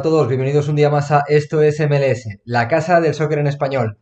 A todos, bienvenidos un día más a Esto es MLS, la casa del soccer en español.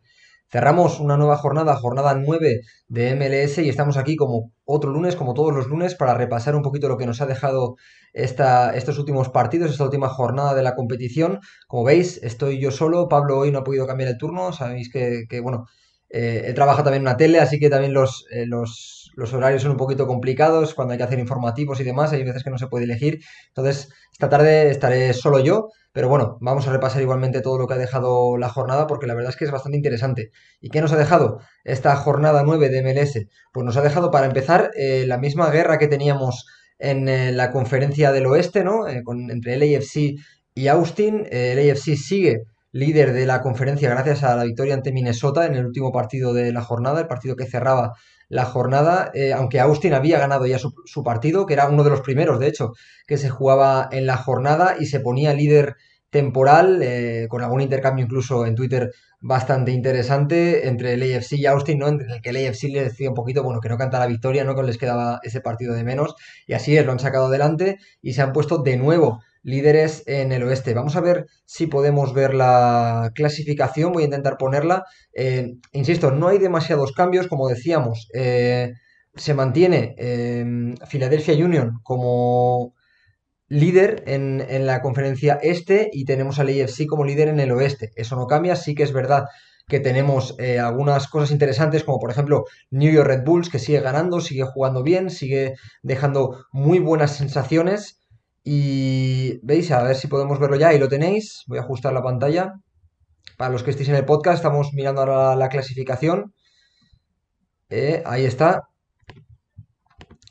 Cerramos una nueva jornada, jornada 9 de MLS y estamos aquí como otro lunes, como todos los lunes, para repasar un poquito lo que nos ha dejado esta, estos últimos partidos, esta última jornada de la competición. Como veis, estoy yo solo, Pablo hoy no ha podido cambiar el turno, sabéis que, bueno, eh, él trabaja también en una tele, así que también los, eh, los, los, horarios son un poquito complicados cuando hay que hacer informativos y demás, hay veces que no se puede elegir. Entonces, esta tarde estaré solo yo pero bueno, vamos a repasar igualmente todo lo que ha dejado la jornada porque la verdad es que es bastante interesante. ¿Y qué nos ha dejado esta jornada 9 de MLS? Pues nos ha dejado para empezar eh, la misma guerra que teníamos en eh, la conferencia del oeste, ¿no? Eh, con, entre el AFC y Austin. el AFC sigue líder de la conferencia gracias a la victoria ante Minnesota en el último partido de la jornada, el partido que cerraba la jornada, eh, aunque Austin había ganado ya su, partido, que era uno de los primeros, de hecho, que se jugaba en la jornada y se ponía líder temporal, eh, con algún intercambio incluso en Twitter bastante interesante entre el AFC y Austin, ¿no? En el que el AFC le decía un poquito, bueno, que no canta la victoria, ¿no? Que les quedaba ese partido de menos, y así es, lo han sacado adelante y se han puesto de nuevo líderes en el oeste. Vamos a ver si podemos ver la clasificación. Voy a intentar ponerla. Eh, insisto, no hay demasiados cambios, como decíamos. Eh, se mantiene eh, Philadelphia Union como líder en, en, la conferencia este y tenemos al AFC como líder en el oeste. Eso no cambia, sí que es verdad que tenemos algunas cosas interesantes como por ejemplo New York Red Bulls que sigue ganando, sigue jugando bien, sigue dejando muy buenas sensaciones y veis, a ver si podemos verlo ya, ahí lo tenéis. Voy a ajustar la pantalla. Para los que estéis en el podcast, estamos mirando ahora la clasificación. Eh, ahí está.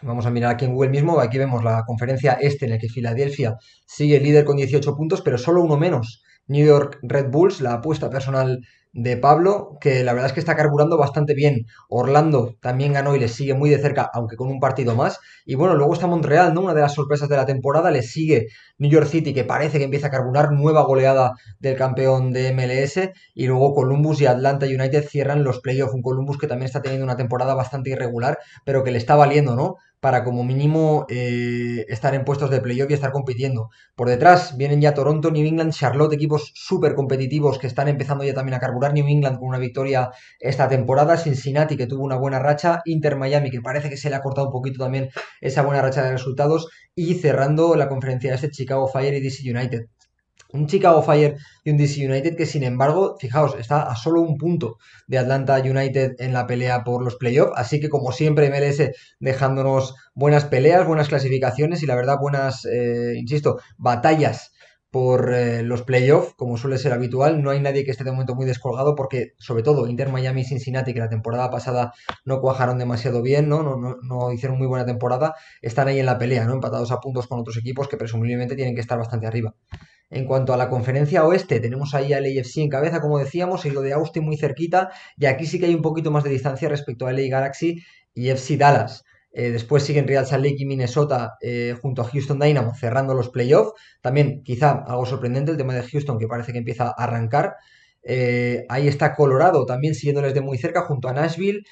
Vamos a mirar aquí en Google mismo. Aquí vemos la conferencia este en la que Filadelfia sigue líder con 18 puntos, pero solo uno menos. New York Red Bulls, la apuesta personal de Pablo, que la verdad es que está carburando bastante bien. Orlando también ganó y le sigue muy de cerca, aunque con un partido más. Y bueno, luego está Montreal, ¿no? Una de las sorpresas de la temporada. Le sigue New York City, que parece que empieza a carburar, nueva goleada del campeón de MLS. Y luego Columbus y Atlanta United cierran los playoffs. Un Columbus que también está teniendo una temporada bastante irregular, pero que le está valiendo, ¿no? Para como mínimo eh, estar en puestos de playoff y estar compitiendo. Por detrás vienen ya Toronto, New England, Charlotte, equipos súper competitivos que están empezando ya también a carburar. New England con una victoria esta temporada, Cincinnati que tuvo una buena racha, Inter Miami que parece que se le ha cortado un poquito también esa buena racha de resultados y cerrando la conferencia este Chicago Fire y DC United. Un Chicago Fire y un DC United que, sin embargo, fijaos, está a solo un punto de Atlanta United en la pelea por los playoffs. Así que, como siempre, MLS dejándonos buenas peleas, buenas clasificaciones y, la verdad, buenas, eh, insisto, batallas por eh, los playoffs, como suele ser habitual. No hay nadie que esté de momento muy descolgado porque, sobre todo, Inter Miami y Cincinnati, que la temporada pasada no cuajaron demasiado bien, ¿no? No, no, no hicieron muy buena temporada, están ahí en la pelea, ¿no? Empatados a puntos con otros equipos que presumiblemente tienen que estar bastante arriba. En cuanto a la conferencia oeste, tenemos ahí al AFC en cabeza, como decíamos, y lo de Austin muy cerquita, y aquí sí que hay un poquito más de distancia respecto a LA Galaxy y FC Dallas. Eh, después siguen Real Salt Lake y Minnesota eh, junto a Houston Dynamo cerrando los playoffs. También quizá algo sorprendente el tema de Houston que parece que empieza a arrancar. Eh, ahí está Colorado también siguiéndoles de muy cerca junto a Nashville.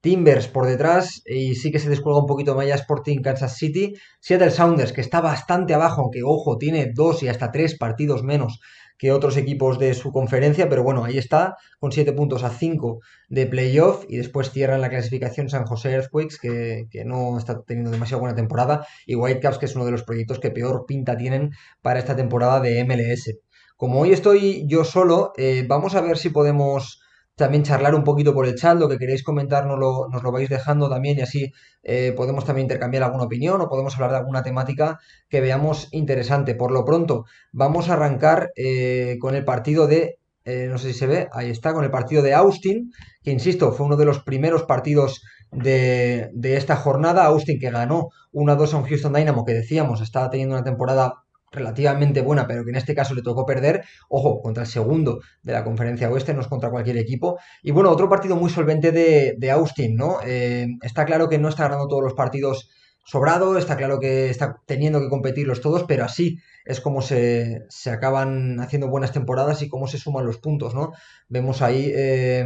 Timbers por detrás y sí que se descuelga un poquito Maya Sporting Kansas City. Seattle Sounders, que está bastante abajo, aunque ojo, tiene dos y hasta tres partidos menos que otros equipos de su conferencia, pero bueno, ahí está, con siete puntos a 5 de playoff y después cierran la clasificación San José Earthquakes, que, que, no está teniendo demasiado buena temporada, y Whitecaps, que es uno de los proyectos que peor pinta tienen para esta temporada de MLS. Como hoy estoy yo solo, eh, vamos a ver si podemos también charlar un poquito por el chat, lo que queréis comentar nos lo, nos lo vais dejando también y así eh, podemos también intercambiar alguna opinión o podemos hablar de alguna temática que veamos interesante. Por lo pronto, vamos a arrancar eh, con el partido de, eh, no sé si se ve, ahí está, con el partido de Austin, que insisto, fue uno de los primeros partidos de, de esta jornada. Austin que ganó 1-2 a un Houston Dynamo que decíamos estaba teniendo una temporada relativamente buena, pero que en este caso le tocó perder, ojo, contra el segundo de la conferencia oeste, no es contra cualquier equipo. Y bueno, otro partido muy solvente de, Austin, ¿no? Eh, está claro que no está ganando todos los partidos sobrado, está claro que está teniendo que competirlos todos, pero así es como se, se acaban haciendo buenas temporadas y cómo se suman los puntos, ¿no? Vemos ahí... Eh,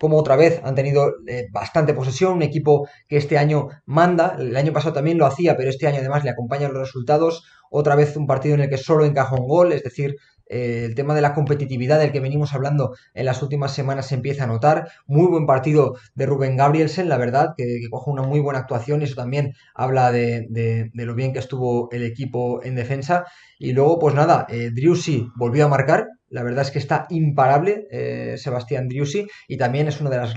como otra vez han tenido eh, bastante posesión, un equipo que este año manda, el año pasado también lo hacía, pero este año además le acompañan los resultados, otra vez un partido en el que solo encaja un gol, es decir, eh, el tema de la competitividad del que venimos hablando en las últimas semanas se empieza a notar. Muy buen partido de Rubén Gabrielsen, la verdad, que, coge una muy buena actuación y eso también habla de, lo bien que estuvo el equipo en defensa. Y luego, pues nada, eh, volvió a marcar, la verdad es que está imparable eh, Sebastián Driussi y también es una de, las,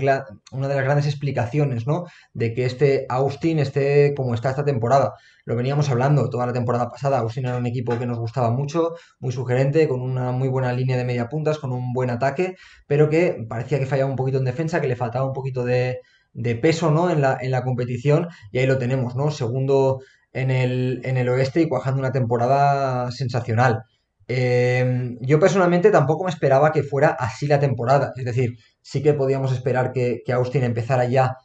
una de las grandes explicaciones ¿no? de que este Austin esté como está esta temporada. Lo veníamos hablando toda la temporada pasada. Austin era un equipo que nos gustaba mucho, muy sugerente, con una muy buena línea de media puntas, con un buen ataque, pero que parecía que fallaba un poquito en defensa, que le faltaba un poquito de, peso ¿no? en, la, en la competición y ahí lo tenemos, ¿no? Segundo en el, en el oeste y cuajando una temporada sensacional. Em, yo personalmente tampoco me esperaba que fuera así la temporada. Es decir, sí que podíamos esperar que, Austin empezara ya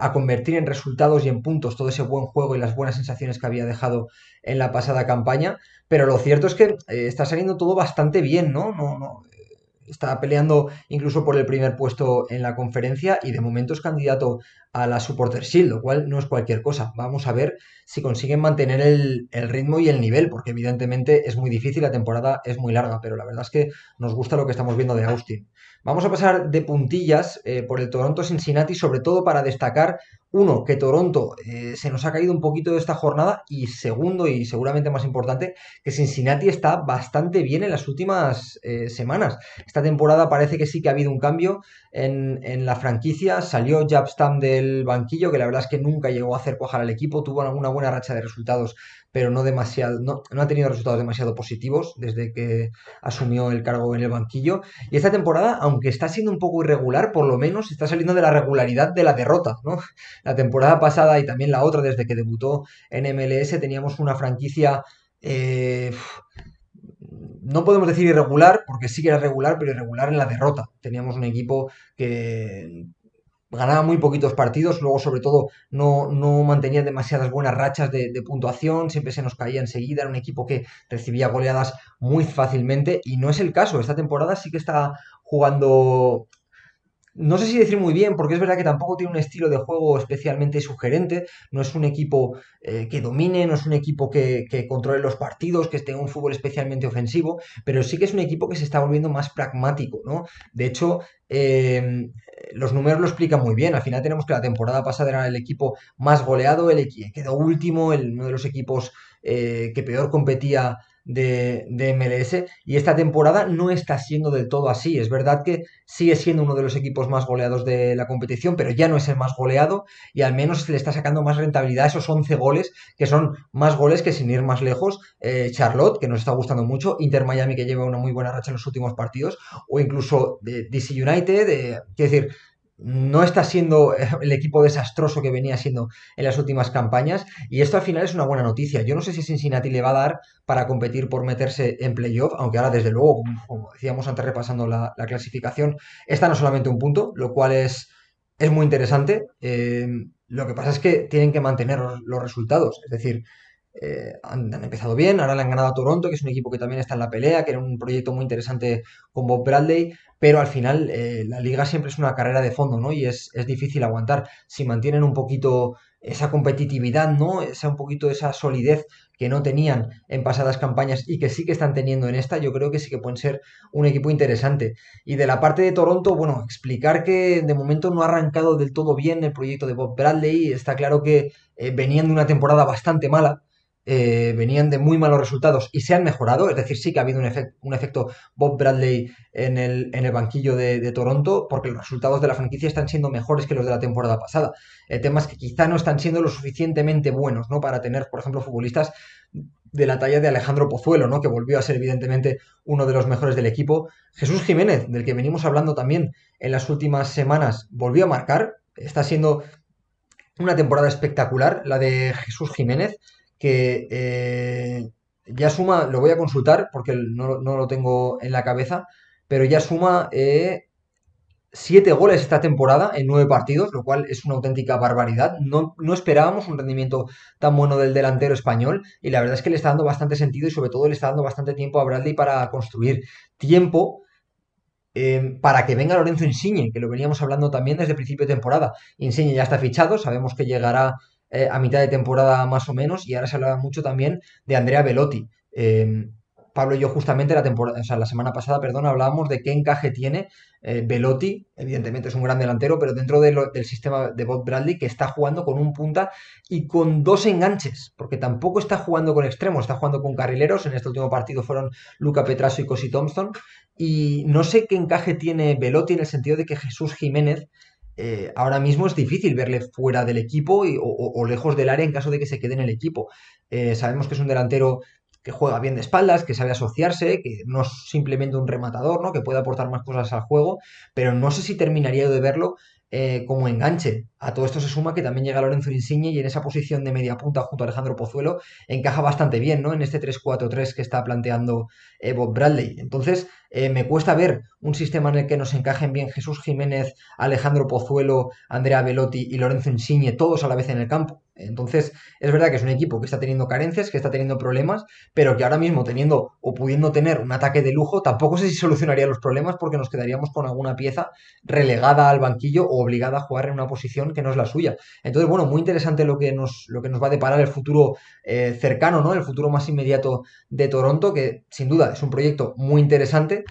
a convertir en resultados y en puntos todo ese buen juego y las buenas sensaciones que había dejado en la pasada campaña. Pero lo cierto es que eh, está saliendo todo bastante bien, ¿no? No, no está peleando incluso por el primer puesto en la conferencia y de momento es candidato a la Supporter Shield, lo cual no es cualquier cosa. Vamos a ver si consiguen mantener el, ritmo y el nivel, porque evidentemente es muy difícil, la temporada es muy larga, pero la verdad es que nos gusta lo que estamos viendo de Austin. Vamos a pasar de puntillas eh, por el Toronto Cincinnati, sobre todo para destacar uno, que Toronto eh, se nos ha caído un poquito de esta jornada y segundo y seguramente más importante, que Cincinnati está bastante bien en las últimas eh, semanas. Esta temporada parece que sí que ha habido un cambio en, la franquicia. Salió Jabstam del banquillo, que la verdad es que nunca llegó a hacer cuajar al equipo, tuvo una buena racha de resultados pero no demasiado, no, ha tenido resultados demasiado positivos desde que asumió el cargo en el banquillo. Y esta temporada, aunque está siendo un poco irregular, por lo menos está saliendo de la regularidad de la derrota, ¿no? La temporada pasada y también la otra, desde que debutó en MLS, teníamos una franquicia. Eh, no podemos decir irregular, porque sí que era regular, pero irregular en la derrota. Teníamos un equipo que ganaba muy poquitos partidos, luego sobre todo no, no mantenía demasiadas buenas rachas de, de, puntuación, siempre se nos caía enseguida, era un equipo que recibía goleadas muy fácilmente y no es el caso, esta temporada sí que está jugando no sé si decir muy bien, porque es verdad que tampoco tiene un estilo de juego especialmente sugerente, no es un equipo eh, que domine, no es un equipo que, controle los partidos, que en un fútbol especialmente ofensivo, pero sí que es un equipo que se está volviendo más pragmático, ¿no? De hecho, em, los números lo explican muy bien, al final tenemos que la temporada pasada era el equipo más goleado, el quedó último, el, uno de los equipos eh, que peor competía de, MLS y esta temporada no está siendo del todo así. Es verdad que sigue siendo uno de los equipos más goleados de la competición, pero ya no es el más goleado y al menos se le está sacando más rentabilidad a esos 11 goles, que son más goles que sin ir más lejos. Eh, Charlotte, que nos está gustando mucho, Inter Miami, que lleva una muy buena racha en los últimos partidos, o incluso DC United, eh, quiero decir, no está siendo el equipo desastroso que venía siendo en las últimas campañas y esto al final es una buena noticia. Yo no sé si Cincinnati le va a dar para competir por meterse en playoff, aunque ahora desde luego, como decíamos antes repasando la, clasificación, está no solamente un punto, lo cual es, es muy interesante. Eh, lo que pasa es que tienen que mantener los resultados, es decir, eh, han, empezado bien, ahora le han ganado a Toronto, que es un equipo que también está en la pelea, que era un proyecto muy interesante con Bob Bradley, pero al final eh, la liga siempre es una carrera de fondo, ¿no? Y es, difícil aguantar. Si mantienen un poquito esa competitividad, ¿no? Esa un poquito esa solidez que no tenían en pasadas campañas y que sí que están teniendo en esta, yo creo que sí que pueden ser un equipo interesante. Y de la parte de Toronto, bueno, explicar que de momento no ha arrancado del todo bien el proyecto de Bob Bradley, está claro que eh, venían de una temporada bastante mala, eh, venían de muy malos resultados y se han mejorado, es decir, sí que ha habido un, un efecto Bob Bradley en el, en el banquillo de, Toronto, porque los resultados de la franquicia están siendo mejores que los de la temporada pasada. El tema es que quizá no están siendo lo suficientemente buenos, ¿no? Para tener, por ejemplo, futbolistas de la talla de Alejandro Pozuelo, ¿no? Que volvió a ser evidentemente uno de los mejores del equipo. Jesús Jiménez, del que venimos hablando también en las últimas semanas, volvió a marcar. Está siendo una temporada espectacular, la de Jesús Jiménez que eh, ya suma, lo voy a consultar porque no, lo tengo en la cabeza, pero ya suma eh, siete goles esta temporada en nueve partidos, lo cual es una auténtica barbaridad. No, no, esperábamos un rendimiento tan bueno del delantero español y la verdad es que le está dando bastante sentido y sobre todo le está dando bastante tiempo a Bradley para construir tiempo em, para que venga Lorenzo Insigne, que lo veníamos hablando también desde el principio de temporada. Insigne ya está fichado, sabemos que llegará eh, a mitad de temporada más o menos, y ahora se hablaba mucho también de Andrea Velotti. Em, Pablo y yo justamente la temporada, o sea, la semana pasada, perdón, hablábamos de qué encaje tiene eh, Velotti, evidentemente es un gran delantero, pero dentro del sistema de Bob Bradley que está jugando con un punta y con dos enganches, porque tampoco está jugando con extremos, está jugando con carrileros, en este último partido fueron Luca Petraso y Cosi Thompson, y no sé qué encaje tiene Velotti en el sentido de que Jesús Jiménez eh, ahora mismo es difícil verle fuera del equipo o, lejos del área en caso de que se quede en el equipo. Eh, sabemos que es un delantero que juega bien de espaldas, que sabe asociarse, que no es simplemente un rematador, ¿no? Que puede aportar más cosas al juego, pero no sé si terminaría de verlo eh, como enganche. A todo esto se suma que también llega Lorenzo Insigne y en esa posición de media punta junto a Alejandro Pozuelo encaja bastante bien, ¿no? En este 3-4-3 que está planteando eh, Bob Bradley. Entonces, eh, me cuesta ver un sistema en el que nos encajen bien Jesús Jiménez, Alejandro Pozuelo, Andrea Velotti y Lorenzo Insigne, todos a la vez en el campo. Entonces, es verdad que es un equipo que está teniendo carencias, que está teniendo problemas, pero que ahora mismo teniendo o pudiendo tener un ataque de lujo, tampoco sé si solucionaría los problemas porque nos quedaríamos con alguna pieza relegada al banquillo o obligada a jugar en una posición que no es la suya. Entonces, bueno, muy interesante lo que nos, lo que nos va a deparar el futuro eh, cercano, ¿no? El futuro más inmediato de Toronto, que sin duda es un proyecto muy interesante,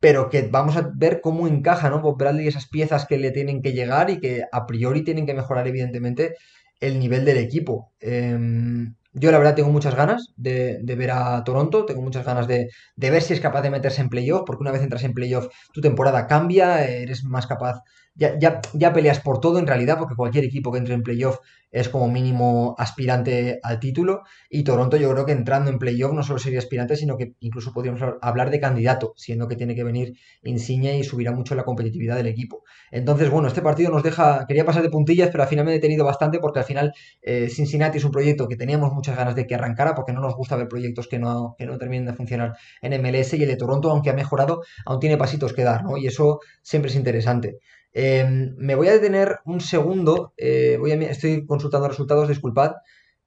pero que vamos a ver cómo encaja, ¿no? Bob Bradley esas piezas que le tienen que llegar y que a priori tienen que mejorar, evidentemente, el nivel del equipo. Em, yo la verdad tengo muchas ganas de, ver a Toronto, tengo muchas ganas de, de, ver si es capaz de meterse en playoff, porque una vez entras en playoff tu temporada cambia, eres más capaz ya, ya, ya, peleas por todo en realidad, porque cualquier equipo que entre en playoff es como mínimo aspirante al título. Y Toronto yo creo que entrando en playoff no solo sería aspirante, sino que incluso podríamos hablar de candidato, siendo que tiene que venir Insigne y subirá mucho la competitividad del equipo. Entonces, bueno, este partido nos deja, quería pasar de puntillas, pero al final me he detenido bastante porque al final eh, Cincinnati es un proyecto que teníamos muchas ganas de que arrancara, porque no nos gusta ver proyectos que no, que no terminen de funcionar en MLS y el de Toronto, aunque ha mejorado, aún tiene pasitos que dar, ¿no? Y eso siempre es interesante. Em, me voy a detener un segundo, eh, voy a, estoy consultando resultados, disculpad.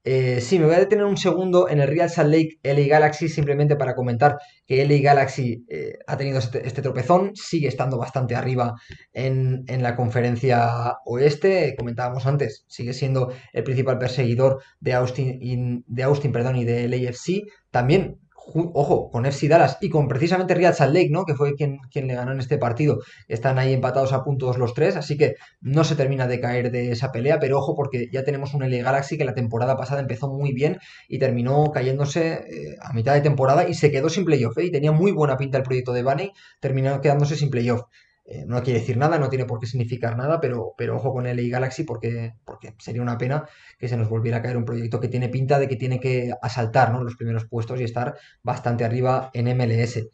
Eh, sí, me voy a detener un segundo en el Real Salt Lake LA Galaxy simplemente para comentar que LA Galaxy eh, ha tenido este, este, tropezón, sigue estando bastante arriba en, la conferencia oeste, comentábamos antes, sigue siendo el principal perseguidor de Austin, de Austin perdón, y de LAFC, también ojo, con FC Dallas y con precisamente Real Salt Lake, ¿no? Que fue quien, quien le ganó en este partido. Están ahí empatados a puntos los tres, así que no se termina de caer de esa pelea, pero ojo porque ya tenemos un LA Galaxy que la temporada pasada empezó muy bien y terminó cayéndose eh, a mitad de temporada y se quedó sin playoff, ¿eh? Y tenía muy buena pinta el proyecto de Bunny, terminó quedándose sin playoff. Eh, no quiere decir nada, no tiene por qué significar nada, pero, pero ojo con el Galaxy porque, porque sería una pena que se nos volviera a caer un proyecto que tiene pinta de que tiene que asaltar los primeros puestos y estar bastante arriba en MLS.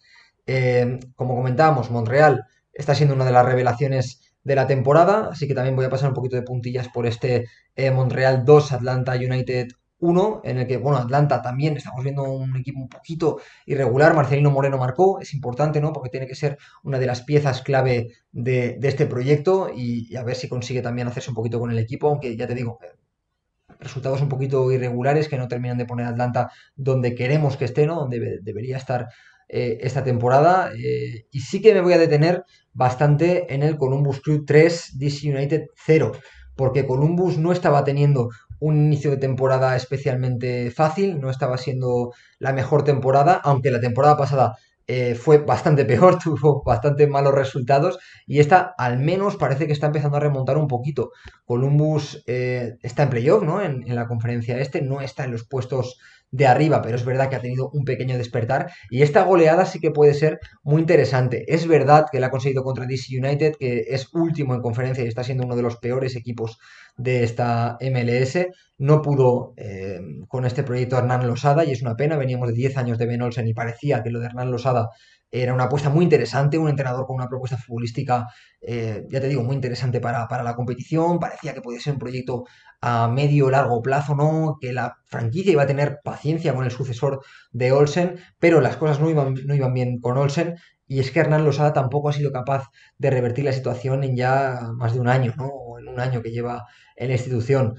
Eh, como comentábamos, Montreal está siendo una de las revelaciones de la temporada, así que también voy a pasar un poquito de puntillas por este eh, Montreal 2, Atlanta United uno en el que, bueno, Atlanta también estamos viendo un equipo un poquito irregular. Marcelino Moreno marcó, es importante, ¿no? Porque tiene que ser una de las piezas clave de, este proyecto y, a ver si consigue también hacerse un poquito con el equipo, aunque ya te digo, eh, resultados un poquito irregulares que no terminan de poner a Atlanta donde queremos que esté, ¿no? Donde debería estar eh, esta temporada. Eh, y sí que me voy a detener bastante en el Columbus Crew 3, DC United 0 porque Columbus no estaba teniendo un inicio de temporada especialmente fácil, no estaba siendo la mejor temporada, aunque la temporada pasada eh, fue bastante peor, tuvo bastante malos resultados y esta al menos parece que está empezando a remontar un poquito. Columbus eh, está en playoff, ¿no? En, en, la conferencia este, no está en los puestos de arriba, pero es verdad que ha tenido un pequeño despertar y esta goleada sí que puede ser muy interesante. Es verdad que la ha conseguido contra DC United, que es último en conferencia y está siendo uno de los peores equipos de esta MLS. No pudo eh, con este proyecto Hernán Losada y es una pena. Veníamos de 10 años de Ben Olsen y parecía que lo de Hernán Losada era una apuesta muy interesante, un entrenador con una propuesta futbolística, eh, ya te digo, muy interesante para, la competición. Parecía que podía ser un proyecto a medio largo plazo, ¿no? Que la franquicia iba a tener paciencia con el sucesor de Olsen, pero las cosas no iban, no iban bien con Olsen. Y es que Hernán Losada tampoco ha sido capaz de revertir la situación en ya más de un año, ¿no? En un año que lleva en la institución.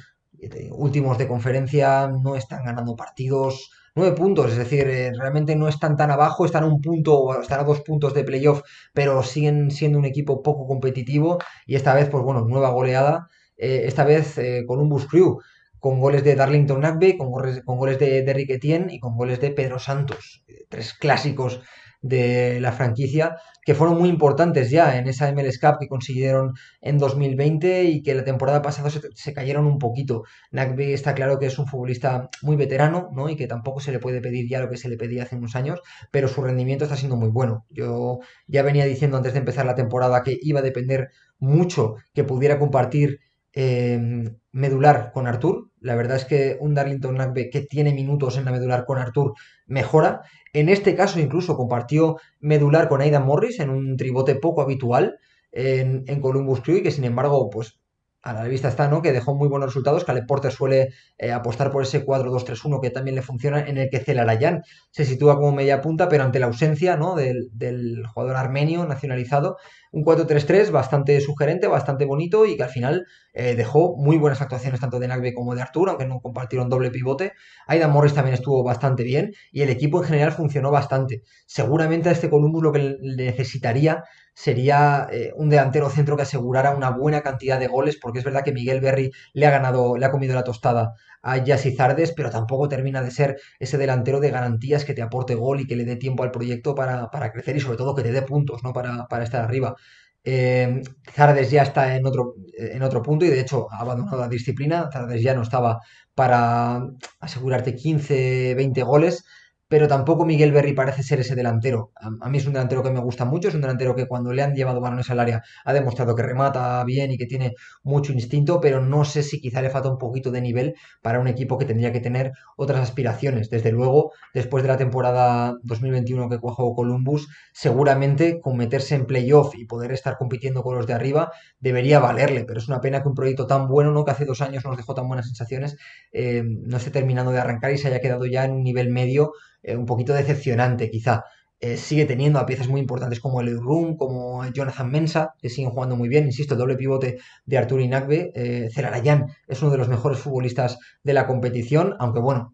Últimos de conferencia no están ganando partidos nueve puntos, es decir, eh, realmente no están tan abajo, están a un punto o están a dos puntos de playoff, pero siguen siendo un equipo poco competitivo y esta vez, pues bueno, nueva goleada, eh, esta vez con un Bus Crew con goles de Darlington Nagbe, con goles, goles de Derrick Etienne y con goles de Pedro Santos, tres clásicos de la franquicia que fueron muy importantes ya en esa MLS Cup que consiguieron en 2020 y que la temporada pasada se, cayeron un poquito. Nagbe está claro que es un futbolista muy veterano ¿no? y que tampoco se le puede pedir ya lo que se le pedía hace unos años, pero su rendimiento está siendo muy bueno. Yo ya venía diciendo antes de empezar la temporada que iba a depender mucho que pudiera compartir eh, medular con Artur. La verdad es que un Darlington Nagbe que tiene minutos en la medular con Artur mejora. En este caso incluso compartió medular con Aidan Morris en un tribote poco habitual en, en Columbus Crew y que sin embargo pues a la vista está, ¿no? Que dejó muy buenos resultados. Caleb Porter suele eh, apostar por ese 4-2-3-1 que también le funciona, en el que Celarayan se sitúa como media punta, pero ante la ausencia, ¿no? Del, jugador armenio nacionalizado. Un 4-3-3 bastante sugerente, bastante bonito y que al final eh, dejó muy buenas actuaciones tanto de Nagbe como de Arturo, aunque no compartieron doble pivote. Aidan Morris también estuvo bastante bien y el equipo en general funcionó bastante. Seguramente a este Columbus lo que necesitaría sería eh, un delantero centro que asegurara una buena cantidad de goles, porque es verdad que Miguel Berry le ha ganado, le ha comido la tostada a Yassi Zardes, pero tampoco termina de ser ese delantero de garantías que te aporte gol y que le dé tiempo al proyecto para, crecer y sobre todo que te dé puntos ¿no? para, estar arriba. Eh, Zardes ya está en otro, en otro punto y de hecho ha abandonado la disciplina. Zardes ya no estaba para asegurarte 15, 20 goles pero tampoco Miguel Berry parece ser ese delantero. A, mí es un delantero que me gusta mucho, es un delantero que cuando le han llevado balones al área ha demostrado que remata bien y que tiene mucho instinto, pero no sé si quizá le falta un poquito de nivel para un equipo que tendría que tener otras aspiraciones. Desde luego, después de la temporada 2021 que cuajó Columbus, seguramente con meterse en playoff y poder estar compitiendo con los de arriba debería valerle, pero es una pena que un proyecto tan bueno, ¿no? que hace dos años nos dejó tan buenas sensaciones, eh, no esté terminando de arrancar y se haya quedado ya en un nivel medio eh, un poquito decepcionante quizá. Eh, sigue teniendo a piezas muy importantes como el Room, como Jonathan Mensa, que siguen jugando muy bien. Insisto, el doble pivote de Arturo Inagbe. Eh, Celarayan es uno de los mejores futbolistas de la competición, aunque bueno,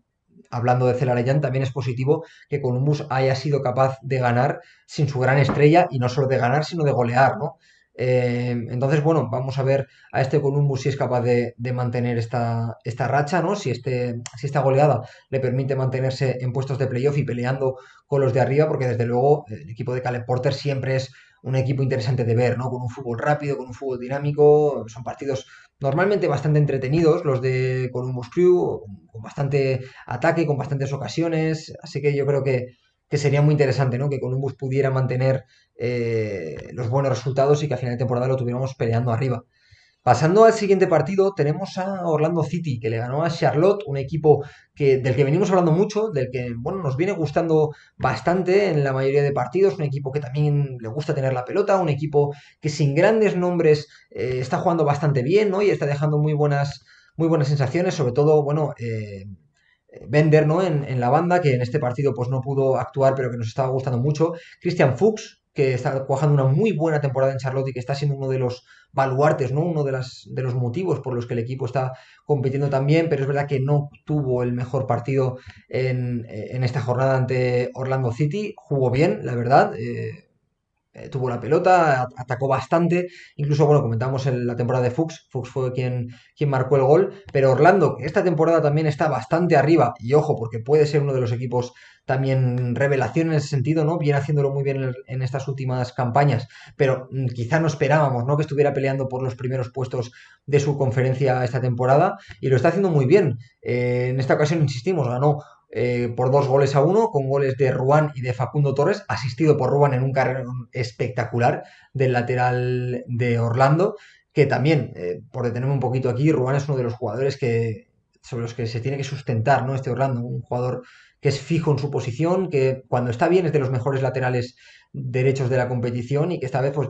hablando de Celarayan, también es positivo que Columbus haya sido capaz de ganar sin su gran estrella y no solo de ganar, sino de golear, ¿no? Eh, entonces, bueno, vamos a ver a este Columbus si es capaz de, mantener esta, esta, racha, ¿no? Si, este, si esta goleada le permite mantenerse en puestos de playoff y peleando con los de arriba, porque desde luego el equipo de Caleb Porter siempre es un equipo interesante de ver, ¿no? Con un fútbol rápido, con un fútbol dinámico, son partidos normalmente bastante entretenidos los de Columbus Crew, con bastante ataque, con bastantes ocasiones, así que yo creo que, que sería muy interesante, ¿no? Que Columbus pudiera mantener eh, los buenos resultados y que a final de temporada lo tuviéramos peleando arriba. Pasando al siguiente partido, tenemos a Orlando City, que le ganó a Charlotte, un equipo que, del que venimos hablando mucho, del que bueno, nos viene gustando bastante en la mayoría de partidos, un equipo que también le gusta tener la pelota, un equipo que sin grandes nombres eh, está jugando bastante bien ¿no? y está dejando muy buenas, muy buenas sensaciones, sobre todo, bueno, eh, Bender. En, en, la banda, que en este partido pues no pudo actuar, pero que nos estaba gustando mucho. Christian Fuchs, que está cuajando una muy buena temporada en Charlotte y que está siendo uno de los baluartes, ¿no? Uno de, las, de los motivos por los que el equipo está compitiendo también, pero es verdad que no tuvo el mejor partido en, esta jornada ante Orlando City. Jugó bien, la verdad. Eh, eh, tuvo la pelota, atacó bastante. Incluso, bueno, comentamos en la temporada de Fuchs. Fuchs fue quien, quien marcó el gol. Pero Orlando, que esta temporada también está bastante arriba. Y ojo, porque puede ser uno de los equipos también revelación en ese sentido, ¿no? Viene haciéndolo muy bien en, estas últimas campañas. Pero mm, quizá no esperábamos, ¿no? Que estuviera peleando por los primeros puestos de su conferencia esta temporada. Y lo está haciendo muy bien. Eh, en esta ocasión, insistimos, ganó eh, por dos goles a uno, con goles de Ruán y de Facundo Torres, asistido por Ruán en un carrero espectacular del lateral de Orlando, que también, eh, por detenerme un poquito aquí, Ruán es uno de los jugadores que sobre los que se tiene que sustentar, ¿no? Este Orlando, un jugador que es fijo en su posición, que cuando está bien es de los mejores laterales derechos de la competición y que esta vez pues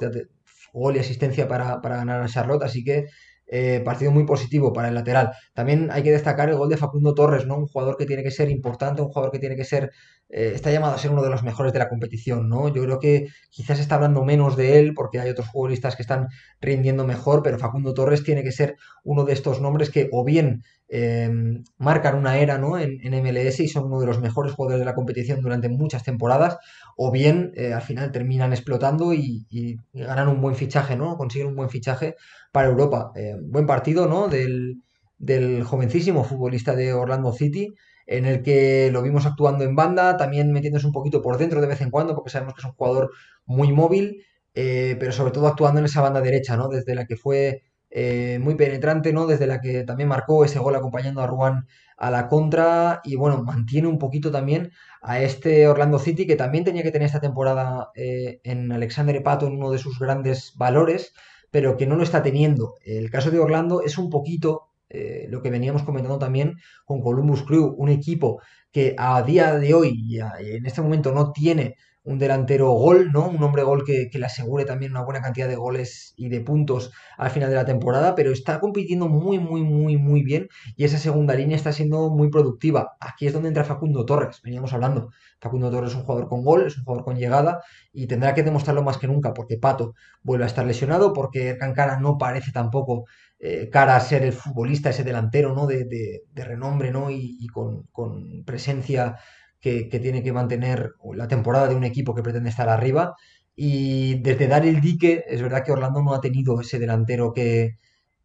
gol y asistencia para, para ganar a Charlotte, así que eh, partido muy positivo para el lateral. También hay que destacar el gol de Facundo Torres, ¿no? Un jugador que tiene que ser importante, un jugador que tiene que ser, eh, está llamado a ser uno de los mejores de la competición, ¿no? Yo creo que quizás está hablando menos de él porque hay otros futbolistas que están rindiendo mejor, pero Facundo Torres tiene que ser uno de estos nombres que o bien em, marcan una era ¿no? en, MLS y son uno de los mejores jugadores de la competición durante muchas temporadas, o bien eh, al final terminan explotando y, ganan un buen fichaje, ¿no? Consiguen un buen fichaje para Europa. Eh, buen partido, ¿no? Del, del jovencísimo futbolista de Orlando City en el que lo vimos actuando en banda, también metiéndose un poquito por dentro de vez en cuando, porque sabemos que es un jugador muy móvil, eh, pero sobre todo actuando en esa banda derecha, ¿no? Desde la que fue eh, muy penetrante, ¿no? Desde la que también marcó ese gol acompañando a Ruan a la contra y bueno, mantiene un poquito también a este Orlando City que también tenía que tener esta temporada eh, en Alexander Pato en uno de sus grandes valores, pero que no lo está teniendo. El caso de Orlando es un poquito eh, lo que veníamos comentando también con Columbus Crew, un equipo que a día de hoy en este momento no tiene un delantero gol, ¿no? Un hombre gol que, le asegure también una buena cantidad de goles y de puntos al final de la temporada, pero está compitiendo muy, muy, muy, muy bien y esa segunda línea está siendo muy productiva. Aquí es donde entra Facundo Torres, veníamos hablando. Facundo Torres es un jugador con gol, es un jugador con llegada y tendrá que demostrarlo más que nunca porque Pato vuelve a estar lesionado, porque Cancara no parece tampoco eh, cara a ser el futbolista, ese delantero, ¿no? De, renombre, ¿no? Y, con, con presencia que, tiene que mantener la temporada de un equipo que pretende estar arriba. Y desde dar el dique, es verdad que Orlando no ha tenido ese delantero que,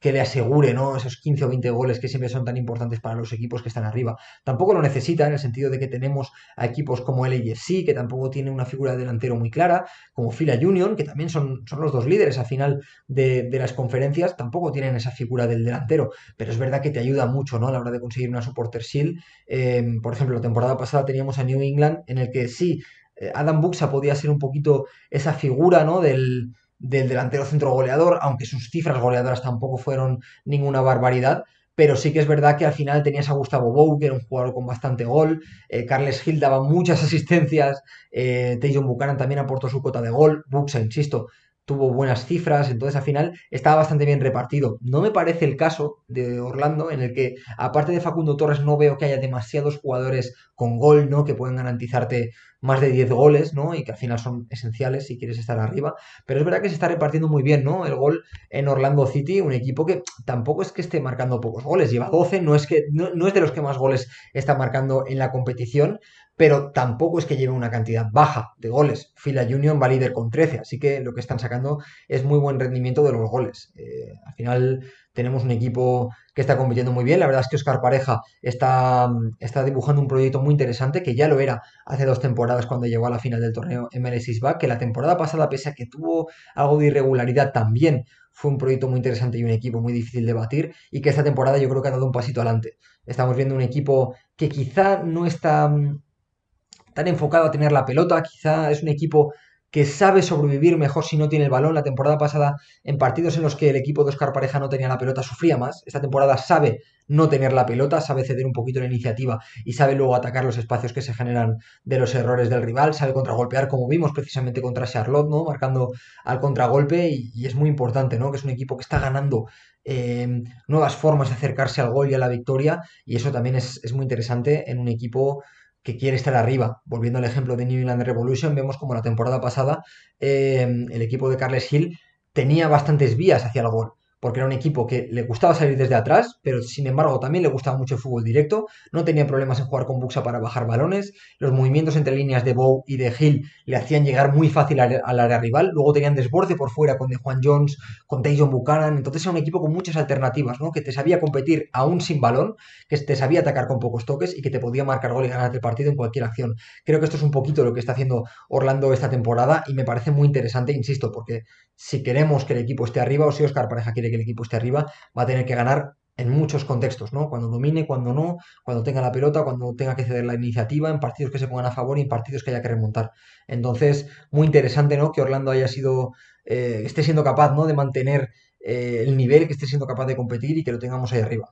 que le asegure ¿no? esos 15 o 20 goles que siempre son tan importantes para los equipos que están arriba. Tampoco lo necesita en el sentido de que tenemos a equipos como el AFC, que tampoco tiene una figura de delantero muy clara, como Fila Union, que también son, son los dos líderes al final de, las conferencias, tampoco tienen esa figura del delantero, pero es verdad que te ayuda mucho ¿no? a la hora de conseguir una supporter shield. Eh, por ejemplo, la temporada pasada teníamos a New England, en el que sí, eh, Adam Buxa podía ser un poquito esa figura ¿no? del del delantero centro goleador, aunque sus cifras goleadoras tampoco fueron ninguna barbaridad, pero sí que es verdad que al final tenías a Gustavo Bou, que era un jugador con bastante gol, eh, Carles Gil daba muchas asistencias, eh, Buchanan también aportó su cota de gol, Buxa, insisto, tuvo buenas cifras, entonces al final estaba bastante bien repartido. No me parece el caso de Orlando, en el que aparte de Facundo Torres no veo que haya demasiados jugadores con gol, ¿no? Que pueden garantizarte más de 10 goles, ¿no? Y que al final son esenciales si quieres estar arriba. Pero es verdad que se está repartiendo muy bien, ¿no? El gol en Orlando City, un equipo que tampoco es que esté marcando pocos goles, lleva 12, no es, que, no es de los que más goles está marcando en la competición, pero tampoco es que lleve una cantidad baja de goles. Fila Union va líder con 13, así que lo que están sacando es muy buen rendimiento de los goles. Eh, al final tenemos un equipo que está compitiendo muy bien. La verdad es que Oscar Pareja está, está dibujando un proyecto muy interesante, que ya lo era hace dos temporadas cuando llegó a la final del torneo MLS Back, que la temporada pasada, pese a que tuvo algo de irregularidad, también fue un proyecto muy interesante y un equipo muy difícil de batir, y que esta temporada yo creo que ha dado un pasito adelante. Estamos viendo un equipo que quizá no está tan enfocado a tener la pelota, quizá es un equipo que sabe sobrevivir mejor si no tiene el balón. La temporada pasada, en partidos en los que el equipo de Oscar Pareja no tenía la pelota, sufría más. Esta temporada sabe no tener la pelota, sabe ceder un poquito la iniciativa y sabe luego atacar los espacios que se generan de los errores del rival, sabe contragolpear, como vimos precisamente contra Charlotte, ¿no? Marcando al contragolpe y, es muy importante, ¿no? Que es un equipo que está ganando eh, nuevas formas de acercarse al gol y a la victoria y eso también es muy interesante en un equipo que quiere estar arriba. Volviendo al ejemplo de New England Revolution, vemos como la temporada pasada eh, el equipo de Carles Hill tenía bastantes vías hacia el gol porque era un equipo que le gustaba salir desde atrás, pero sin embargo también le gustaba mucho el fútbol directo, no tenía problemas en jugar con Buxa para bajar balones, los movimientos entre líneas de Bow y de Hill le hacían llegar muy fácil al, área rival, luego tenían desborde por fuera con De Juan Jones, con Tajon Buchanan, entonces era un equipo con muchas alternativas, ¿no? que te sabía competir aún sin balón, que te sabía atacar con pocos toques y que te podía marcar gol y ganar el partido en cualquier acción. Creo que esto es un poquito lo que está haciendo Orlando esta temporada y me parece muy interesante, insisto, porque si queremos que el equipo esté arriba o si Oscar Pareja quiere que el equipo esté arriba, va a tener que ganar en muchos contextos, ¿no? Cuando domine, cuando no, cuando tenga la pelota, cuando tenga que ceder la iniciativa, en partidos que se pongan a favor y en partidos que haya que remontar. Entonces, muy interesante, ¿no? Que Orlando haya sido, eh, esté siendo capaz, ¿no? De mantener eh, el nivel, que esté siendo capaz de competir y que lo tengamos ahí arriba.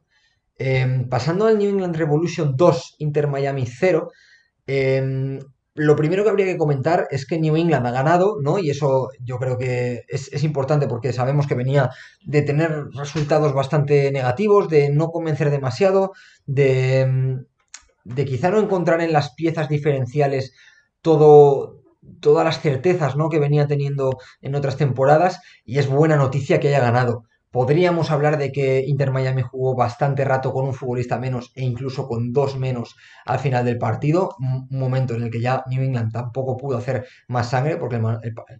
Em, pasando al New England Revolution 2, Inter Miami 0, lo primero que habría que comentar es que New England ha ganado, ¿no? Y eso yo creo que es, importante porque sabemos que venía de tener resultados bastante negativos, de no convencer demasiado, de, de quizá no encontrar en las piezas diferenciales todo, todas las certezas ¿no? que venía teniendo en otras temporadas y es buena noticia que haya ganado Podríamos hablar de que Inter Miami jugó bastante rato con un futbolista menos e incluso con dos menos al final del partido, un momento en el que ya New England tampoco pudo hacer más sangre porque el,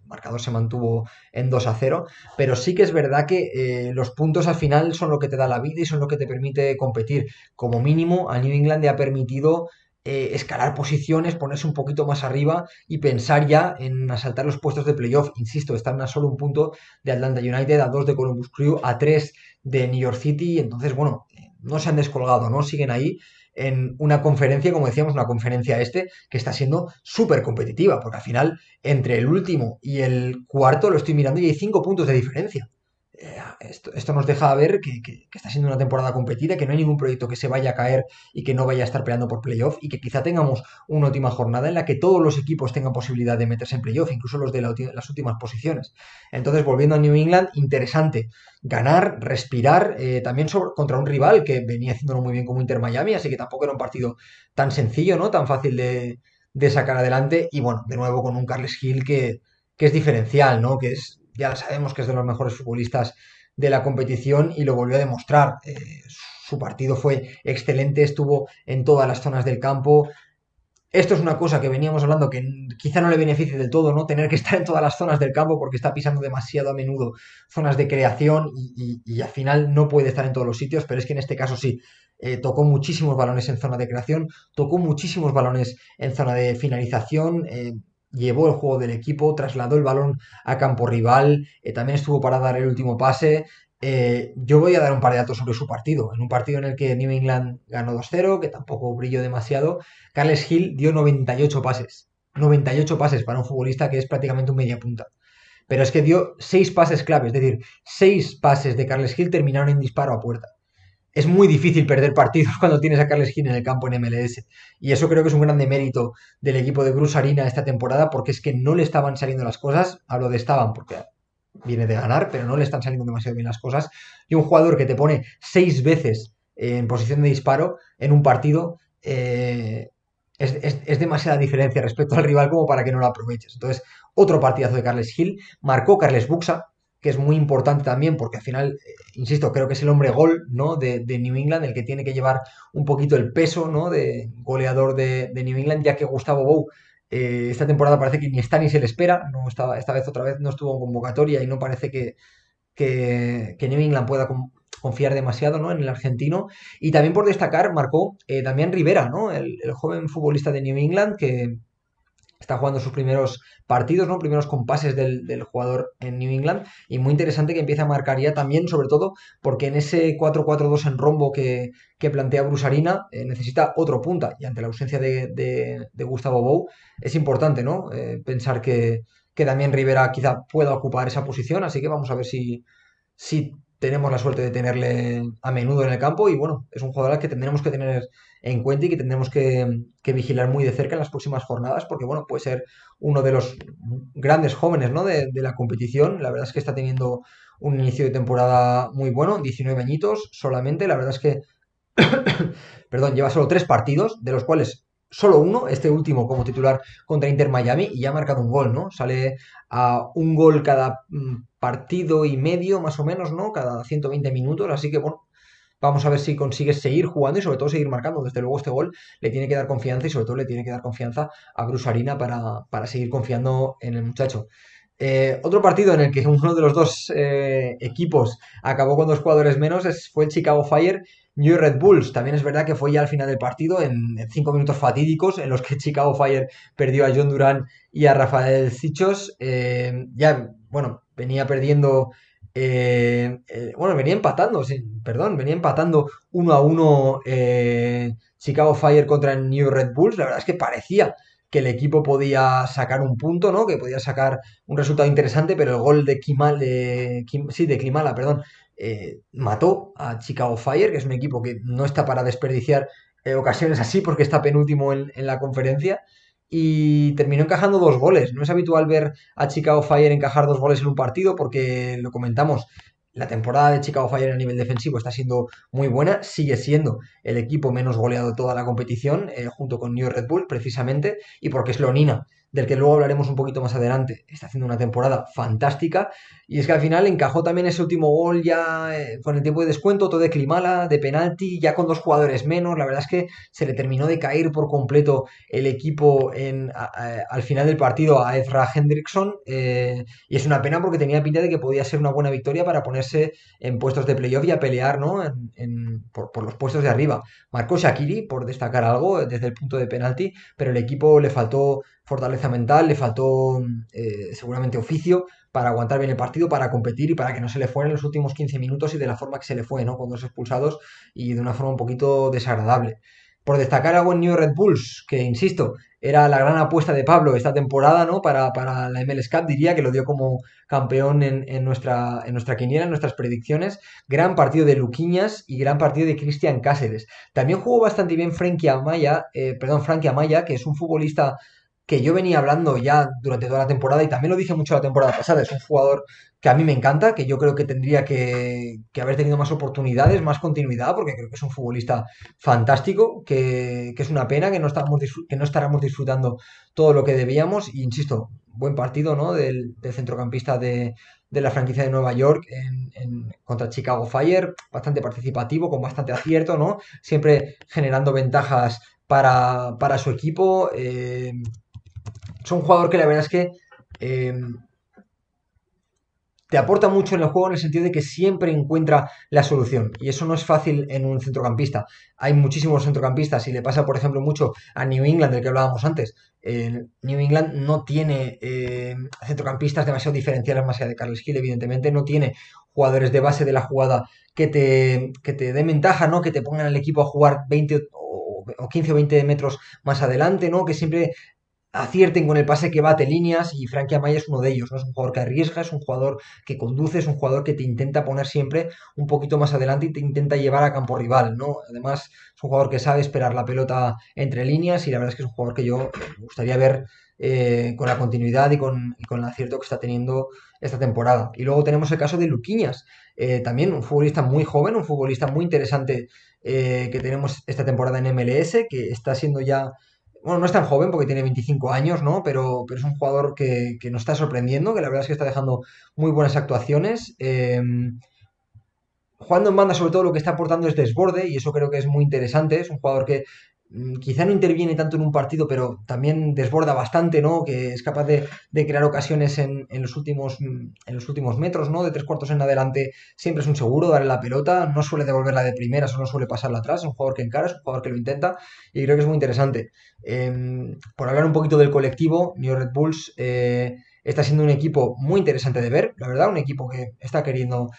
marcador se mantuvo en 2 a 0, pero sí que es verdad que eh, los puntos al final son lo que te da la vida y son lo que te permite competir. Como mínimo, a New England le ha permitido eh, escalar posiciones, ponerse un poquito más arriba y pensar ya en asaltar los puestos de playoff. Insisto, están a solo un punto de Atlanta United, a dos de Columbus Crew, a tres de New York City. Entonces, bueno, no se han descolgado, ¿no? Siguen ahí en una conferencia, como decíamos, una conferencia este, que está siendo súper competitiva, porque al final, entre el último y el cuarto, lo estoy mirando y hay cinco puntos de diferencia. Eh, esto, nos deja ver que, está siendo una temporada competida, que no hay ningún proyecto que se vaya a caer y que no vaya a estar peleando por playoff y que quizá tengamos una última jornada en la que todos los equipos tengan posibilidad de meterse en playoff, incluso los de las últimas posiciones. Entonces, volviendo a New England, interesante ganar, respirar, eh, también contra un rival que venía haciéndolo muy bien como Inter Miami, así que tampoco era un partido tan sencillo, ¿no? Tan fácil de, sacar adelante y bueno, de nuevo con un Carles Hill que, que es diferencial, ¿no? Que es ya sabemos que es de los mejores futbolistas de la competición y lo volvió a demostrar. Eh, su partido fue excelente, estuvo en todas las zonas del campo. Esto es una cosa que veníamos hablando que quizá no le beneficie del todo, ¿no? Tener que estar en todas las zonas del campo porque está pisando demasiado a menudo zonas de creación y, al final no puede estar en todos los sitios, pero es que en este caso sí. Eh, tocó muchísimos balones en zona de creación, tocó muchísimos balones en zona de finalización. Eh, llevó el juego del equipo, trasladó el balón a campo rival, eh, también estuvo para dar el último pase. Eh, yo voy a dar un par de datos sobre su partido. En un partido en el que New England ganó 2-0, que tampoco brilló demasiado, Carles Hill dio 98 pases. 98 pases para un futbolista que es prácticamente un media punta. Pero es que dio 6 pases claves, es decir, 6 pases de Carles Hill terminaron en disparo a puerta es muy difícil perder partidos cuando tienes a Carles Gil en el campo en MLS. Y eso creo que es un gran demérito del equipo de Bruce Arena esta temporada, porque es que no le estaban saliendo las cosas. Hablo de estaban, porque viene de ganar, pero no le están saliendo demasiado bien las cosas. Y un jugador que te pone seis veces en posición de disparo en un partido. Eh, es, demasiada diferencia respecto al rival como para que no lo aproveches. Entonces, otro partidazo de Carles Gil. Marcó Carles Buxa, que es muy importante también, porque al final, eh, insisto, creo que es el hombre gol ¿no? de, New England, el que tiene que llevar un poquito el peso ¿no? de goleador de, New England, ya que Gustavo Bou eh, esta temporada parece que ni está ni se le espera, no estaba, esta vez otra vez no estuvo en convocatoria y no parece que, que, New England pueda confiar demasiado ¿no? en el argentino. Y también por destacar, marcó eh, Damián Rivera, ¿no? el, el joven futbolista de New England que está jugando sus primeros partidos, ¿no? Primeros compases del, jugador en New England. Y muy interesante que empiece a marcar ya también, sobre todo, porque en ese 4-4-2 en rombo que, plantea Brusarina eh, necesita otro punta. Y ante la ausencia de, Gustavo Bou, es importante, ¿no? Eh, pensar que, que Damián Rivera quizá pueda ocupar esa posición. Así que vamos a ver si, si tenemos la suerte de tenerle a menudo en el campo. Y bueno, es un jugador al que tendremos que tener en cuenta y que tendremos que, vigilar muy de cerca en las próximas jornadas, porque bueno, puede ser uno de los grandes jóvenes ¿no? de, la competición. La verdad es que está teniendo un inicio de temporada muy bueno, 19 añitos solamente. La verdad es que, perdón, lleva solo tres partidos, de los cuales solo uno, este último como titular contra Inter Miami, y ya ha marcado un gol, ¿no? Sale a un gol cada mm, partido y medio, más o menos, ¿no? Cada 120 minutos, así que bueno, Vamos a ver si consigues seguir jugando y sobre todo seguir marcando. Desde luego este gol le tiene que dar confianza y sobre todo le tiene que dar confianza a Brusarina para, para seguir confiando en el muchacho. Eh, otro partido en el que uno de los dos eh, equipos acabó con dos jugadores menos fue el Chicago Fire New Red Bulls. También es verdad que fue ya al final del partido, en, cinco minutos fatídicos, en los que Chicago Fire perdió a John Durán y a Rafael Cichos. Eh, ya, bueno, venía perdiendo eh, eh, bueno, venía empatando, perdón, venía empatando uno a uno eh, Chicago Fire contra New Red Bulls. La verdad es que parecía que el equipo podía sacar un punto, ¿no? Que podía sacar un resultado interesante, pero el gol de Kimal, de, sí, de Klimala, perdón, mató a Chicago Fire, que es un equipo que no está para desperdiciar ocasiones así porque está penúltimo en la conferencia y terminó encajando dos goles. No es habitual ver a Chicago Fire encajar dos goles en un partido porque lo comentamos. La temporada de Chicago Fire a nivel defensivo está siendo muy buena, sigue siendo el equipo menos goleado de toda la competición, eh, junto con New Red Bull, precisamente, y porque es Leonina del que luego hablaremos un poquito más adelante, está haciendo una temporada fantástica. Y es que al final encajó también ese último gol ya eh, con el tiempo de descuento, todo de Klimala, de penalti, ya con dos jugadores menos. La verdad es que se le terminó de caer por completo el equipo en, al final del partido a Ezra Hendrickson. Eh, y es una pena porque tenía pinta de que podía ser una buena victoria para ponerse en puestos de playoff y a pelear ¿no? por, los puestos de arriba. Marcó Shakiri, por destacar algo, desde el punto de penalti, pero el equipo le faltó fortaleza mental, le faltó eh, seguramente oficio para aguantar bien el partido, para competir y para que no se le fuera en los últimos 15 minutos y de la forma que se le fue, ¿no? Con dos expulsados y de una forma un poquito desagradable. Por destacar a buen New Red Bulls, que insisto, era la gran apuesta de Pablo esta temporada, ¿no? Para, para la MLS Cup, diría que lo dio como campeón en, nuestra, en nuestra quiniela, en nuestras predicciones. Gran partido de Luquiñas y gran partido de Cristian Cáceres. También jugó bastante bien Frankie Amaya, eh, perdón, Frankie Amaya, que es un futbolista que yo venía hablando ya durante toda la temporada y también lo dije mucho la temporada pasada, es un jugador que a mí me encanta, que yo creo que tendría que, haber tenido más oportunidades, más continuidad, porque creo que es un futbolista fantástico, que, es una pena que no, que no estaremos disfrutando todo lo que debíamos, y insisto, buen partido ¿no? del, centrocampista de, la franquicia de Nueva York en, contra Chicago Fire, bastante participativo, con bastante acierto, ¿no? Siempre generando ventajas para, para su equipo. Eh, es un jugador que la verdad es que em, te aporta mucho en el juego en el sentido de que siempre encuentra la solución. Y eso no es fácil en un centrocampista. Hay muchísimos centrocampistas y le pasa, por ejemplo, mucho a New England, del que hablábamos antes. New England no tiene em, centrocampistas demasiado diferenciales más allá de Carlos Gil, evidentemente. No tiene jugadores de base de la jugada que te, que te den ventaja, ¿no? Que te pongan al equipo a jugar 20 o, o 15 o 20 metros más adelante, ¿no? Que siempre acierten con el pase que bate líneas y Frankie Amaya es uno de ellos, ¿no? Es un jugador que arriesga, es un jugador que conduce, es un jugador que te intenta poner siempre un poquito más adelante y te intenta llevar a campo rival, ¿no? Además, es un jugador que sabe esperar la pelota entre líneas y la verdad es que es un jugador que yo me gustaría ver eh, con la continuidad y con, el acierto que está teniendo esta temporada. Y luego tenemos el caso de Luquiñas, eh, también un futbolista muy joven, un futbolista muy interesante eh, que tenemos esta temporada en MLS, que está siendo ya bueno, no es tan joven porque tiene 25 años, ¿no? Pero, pero es un jugador que, nos está sorprendiendo, que la verdad es que está dejando muy buenas actuaciones. Em, jugando en banda, sobre todo, lo que está aportando es desborde, y eso creo que es muy interesante. Es un jugador que quizá no interviene tanto en un partido, pero también desborda bastante, ¿no? Que es capaz de, crear ocasiones en, los últimos, mm, en los últimos metros, ¿no? De tres cuartos en adelante siempre es un seguro darle la pelota, no suele devolverla de primera, solo suele pasarla atrás, es un jugador que encara, es un jugador que lo intenta y creo que es muy interesante. Em, por hablar un poquito del colectivo, New Red Bulls eh, está siendo un equipo muy interesante de ver, la verdad, un equipo que está queriendo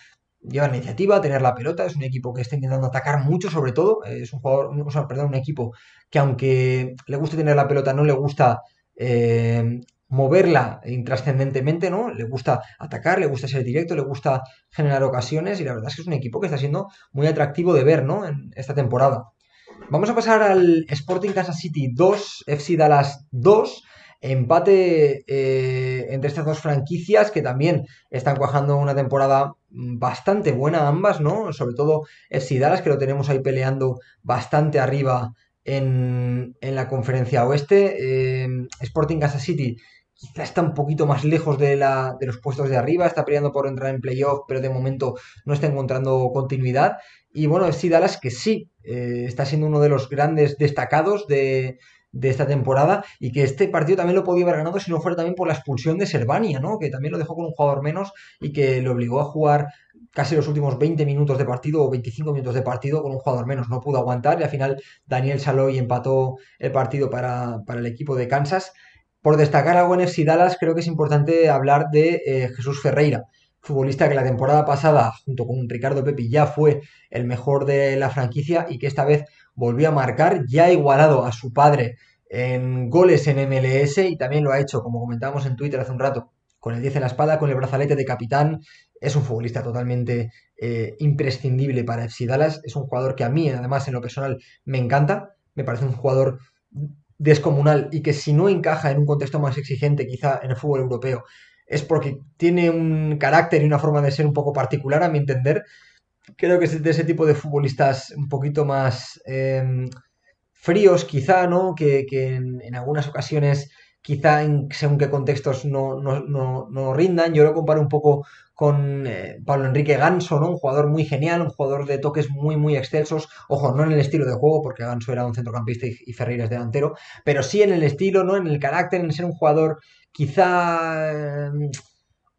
llevar la iniciativa, tener la pelota, es un equipo que está intentando atacar mucho sobre todo, es un jugador, o sea, perdón, un equipo que aunque le guste tener la pelota, no le gusta eh, moverla intrascendentemente, ¿no? Le gusta atacar, le gusta ser directo, le gusta generar ocasiones y la verdad es que es un equipo que está siendo muy atractivo de ver, ¿no? En esta temporada. Vamos a pasar al Sporting Kansas City 2, FC Dallas 2 empate eh, entre estas dos franquicias que también están cuajando una temporada bastante buena ambas, ¿no? Sobre todo FC Dallas, que lo tenemos ahí peleando bastante arriba en, la conferencia oeste. Eh, Sporting Kansas City quizá está un poquito más lejos de, la, de los puestos de arriba, está peleando por entrar en playoff, pero de momento no está encontrando continuidad. Y bueno, FC Dallas que sí, eh, está siendo uno de los grandes destacados de, de esta temporada y que este partido también lo podía haber ganado si no fuera también por la expulsión de Servania, ¿no? Que también lo dejó con un jugador menos y que le obligó a jugar casi los últimos 20 minutos de partido o 25 minutos de partido con un jugador menos. No pudo aguantar y al final Daniel Saloy empató el partido para, el equipo de Kansas. Por destacar algo en FC Dallas, creo que es importante hablar de eh, Jesús Ferreira, futbolista que la temporada pasada, junto con Ricardo Pepi, ya fue el mejor de la franquicia y que esta vez volvió a marcar, ya ha igualado a su padre en goles en MLS y también lo ha hecho, como comentábamos en Twitter hace un rato, con el 10 en la espada, con el brazalete de capitán. Es un futbolista totalmente eh, imprescindible para FC Dallas. Es un jugador que a mí, además, en lo personal, me encanta. Me parece un jugador descomunal y que si no encaja en un contexto más exigente, quizá en el fútbol europeo, es porque tiene un carácter y una forma de ser un poco particular, a mi entender. Creo que es de ese tipo de futbolistas un poquito más em, fríos, quizá, ¿no? Que, en, algunas ocasiones quizá en según qué contextos no, no, no, rindan. Yo lo comparo un poco con eh, Pablo Enrique Ganso, ¿no? Un jugador muy genial, un jugador de toques muy, muy excelsos. Ojo, no en el estilo de juego, porque Ganso era un centrocampista y, y Ferreira es delantero, pero sí en el estilo, ¿no? En el carácter, en ser un jugador quizá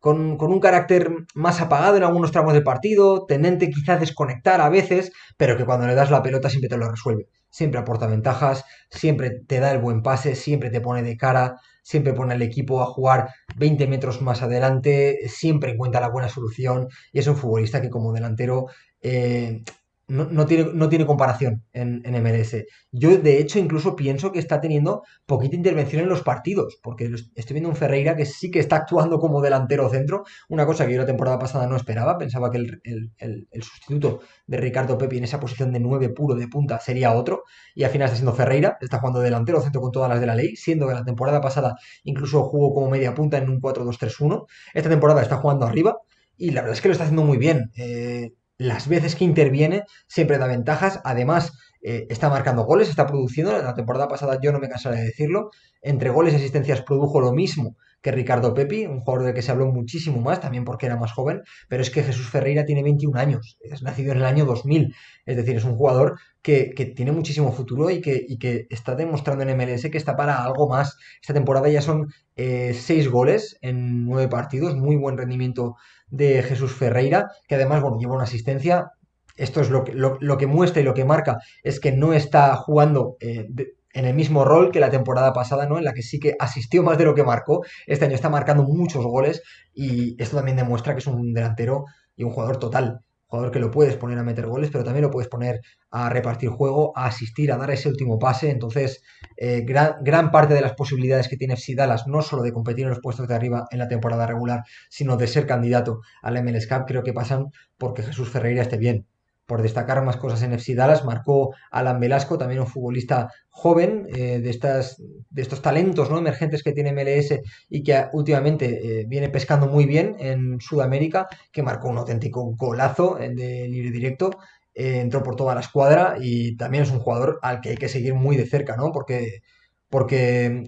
con, un carácter más apagado en algunos tramos del partido, tendente quizá a desconectar a veces, pero que cuando le das la pelota siempre te lo resuelve. Siempre aporta ventajas, siempre te da el buen pase, siempre te pone de cara, siempre pone al equipo a jugar 20 metros más adelante, siempre encuentra la buena solución y es un futbolista que como delantero eh, no, tiene, no tiene comparación en, MLS. Yo, de hecho, incluso pienso que está teniendo poquita intervención en los partidos, porque estoy viendo un Ferreira que sí que está actuando como delantero centro, una cosa que yo la temporada pasada no esperaba, pensaba que el, sustituto de Ricardo Pepi en esa posición de 9 puro de punta sería otro, y al final está siendo Ferreira, está jugando delantero centro con todas las de la ley, siendo que la temporada pasada incluso jugó como media punta en un 4-2-3-1, esta temporada está jugando arriba, y la verdad es que lo está haciendo muy bien. Eh, las veces que interviene siempre da ventajas. Además, eh, está marcando goles, está produciendo. La temporada pasada yo no me cansaré de decirlo. Entre goles y asistencias produjo lo mismo que Ricardo Pepi, un jugador del que se habló muchísimo más, también porque era más joven. Pero es que Jesús Ferreira tiene 21 años, es nacido en el año 2000. Es decir, es un jugador que, tiene muchísimo futuro y que, que, está demostrando en MLS que está para algo más. Esta temporada ya son 6 eh, goles en 9 partidos, muy buen rendimiento de Jesús Ferreira, que además, bueno, lleva una asistencia. Esto es lo que, lo, que muestra y lo que marca, es que no está jugando eh, en el mismo rol que la temporada pasada, ¿no? En la que sí que asistió más de lo que marcó. Este año está marcando muchos goles y esto también demuestra que es un delantero y un jugador total jugador que lo puedes poner a meter goles, pero también lo puedes poner a repartir juego, a asistir, a dar ese último pase. Entonces, eh, gran, gran, parte de las posibilidades que tiene FC Dallas, no solo de competir en los puestos de arriba en la temporada regular, sino de ser candidato al MLS Cup, creo que pasan porque Jesús Ferreira esté bien por destacar más cosas en FC Dallas, marcó Alan Velasco, también un futbolista joven eh, de, estas, de estos talentos ¿no? emergentes que tiene MLS y que últimamente eh, viene pescando muy bien en Sudamérica, que marcó un auténtico golazo eh, de libre directo. entró por toda la escuadra y también es un jugador al que hay que seguir muy de cerca, ¿no? Porque, porque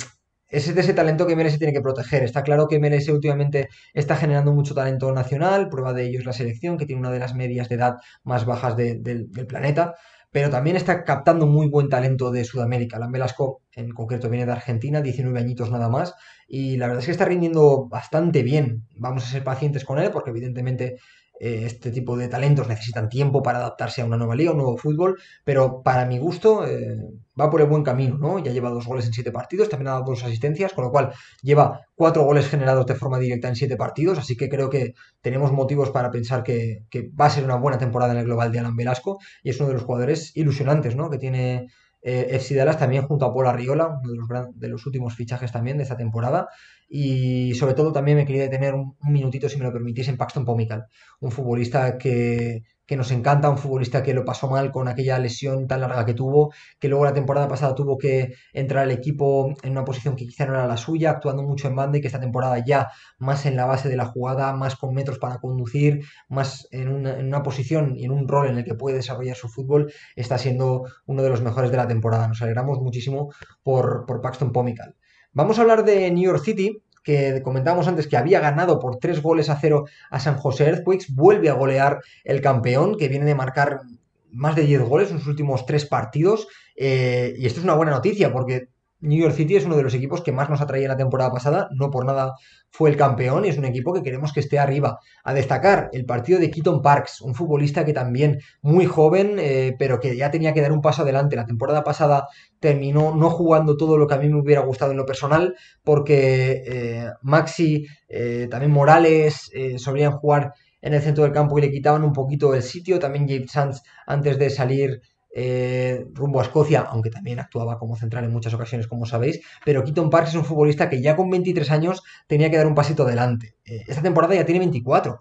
ese de ese talento que MLS tiene que proteger. Está claro que MLS últimamente está generando mucho talento nacional, prueba de ello es la selección, que tiene una de las medias de edad más bajas del planeta, pero también está captando muy buen talento de Sudamérica. Lan Velasco, en concreto, viene de Argentina, 19 añitos nada más, y la verdad es que está rindiendo bastante bien. Vamos a ser pacientes con él, porque evidentemente eh, este tipo de talentos necesitan tiempo para adaptarse a una nueva liga, un nuevo fútbol, pero para mi gusto eh, va por el buen camino, ¿no? Ya lleva dos goles en siete partidos, también ha dado dos asistencias, con lo cual lleva cuatro goles generados de forma directa en siete partidos, así que creo que tenemos motivos para pensar que, va a ser una buena temporada en el global de Alan Velasco y es uno de los jugadores ilusionantes, ¿no? Que tiene eh, Dallas también junto a Paul Arriola, uno de los, de los últimos fichajes también de esta temporada. Y sobre todo también me quería detener un, minutito, si me lo permitís, en Paxton Pomical, un futbolista que, que, nos encanta, un futbolista que lo pasó mal con aquella lesión tan larga que tuvo, que luego la temporada pasada tuvo que entrar al equipo en una posición que quizá no era la suya, actuando mucho en banda y que esta temporada ya más en la base de la jugada, más con metros para conducir, más en una, en una posición y en un rol en el que puede desarrollar su fútbol, está siendo uno de los mejores de la temporada. Nos alegramos muchísimo por, por Paxton Pomical. Vamos a hablar de New York City, que comentábamos antes que había ganado por 3 goles a 0 a San José Earthquakes, vuelve a golear el campeón, que viene de marcar más de 10 goles en sus últimos 3 partidos. Eh, y esto es una buena noticia, porque New York City es uno de los equipos que más nos atraía la temporada pasada, no por nada fue el campeón y es un equipo que queremos que esté arriba. A destacar el partido de Keaton Parks, un futbolista que también muy joven, eh, pero que ya tenía que dar un paso adelante. La temporada pasada terminó no jugando todo lo que a mí me hubiera gustado en lo personal, porque eh, Maxi, eh, también Morales, solían jugar en el centro del campo y le quitaban un poquito el sitio. También James Sands, antes de salir eh, rumbo a Escocia, aunque también actuaba como central en muchas ocasiones, como sabéis. Pero Keaton Parks es un futbolista que ya con 23 años tenía que dar un pasito adelante. Eh, esta temporada ya tiene 24.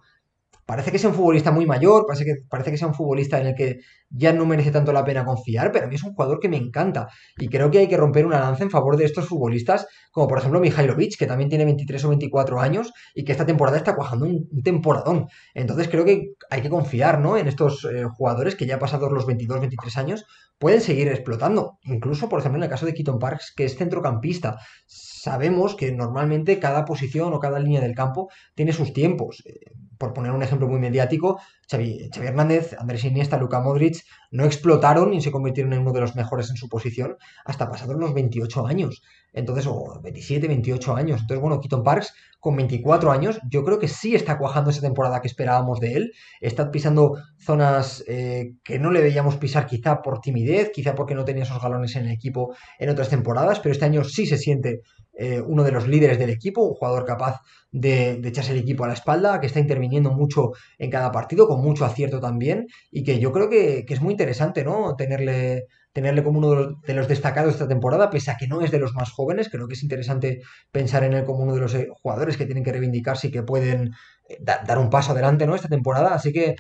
Parece que sea un futbolista muy mayor, parece que, parece que sea un futbolista en el que ya no merece tanto la pena confiar, pero a mí es un jugador que me encanta. Y creo que hay que romper una lanza en favor de estos futbolistas, como por ejemplo Mihailovic, que también tiene 23 o 24 años y que esta temporada está cuajando un, temporadón. Entonces creo que hay que confiar ¿no? en estos eh, jugadores que ya pasados los 22, 23 años pueden seguir explotando. Incluso, por ejemplo, en el caso de Keaton Parks, que es centrocampista. Sabemos que normalmente cada posición o cada línea del campo tiene sus tiempos. Eh, por poner un ejemplo muy mediático, Xavi, Hernández, Andrés Iniesta, Luka Modric no explotaron y se convirtieron en uno de los mejores en su posición hasta pasados los 28 años. Entonces, o 27, 28 años. Entonces, bueno, Keaton Parks con 24 años, yo creo que sí está cuajando esa temporada que esperábamos de él. Está pisando zonas eh, que no le veíamos pisar quizá por timidez, quizá porque no tenía esos galones en el equipo en otras temporadas, pero este año sí se siente eh, uno de los líderes del equipo, un jugador capaz de, echarse el equipo a la espalda, que está interviniendo mucho en cada partido, con mucho acierto también, y que yo creo que, es muy interesante, ¿no? Tenerle, tenerle como uno de los, destacados esta temporada, pese a que no es de los más jóvenes, creo que es interesante pensar en él como uno de los eh, jugadores que tienen que reivindicarse y que pueden eh, dar un paso adelante, ¿no? Esta temporada, así que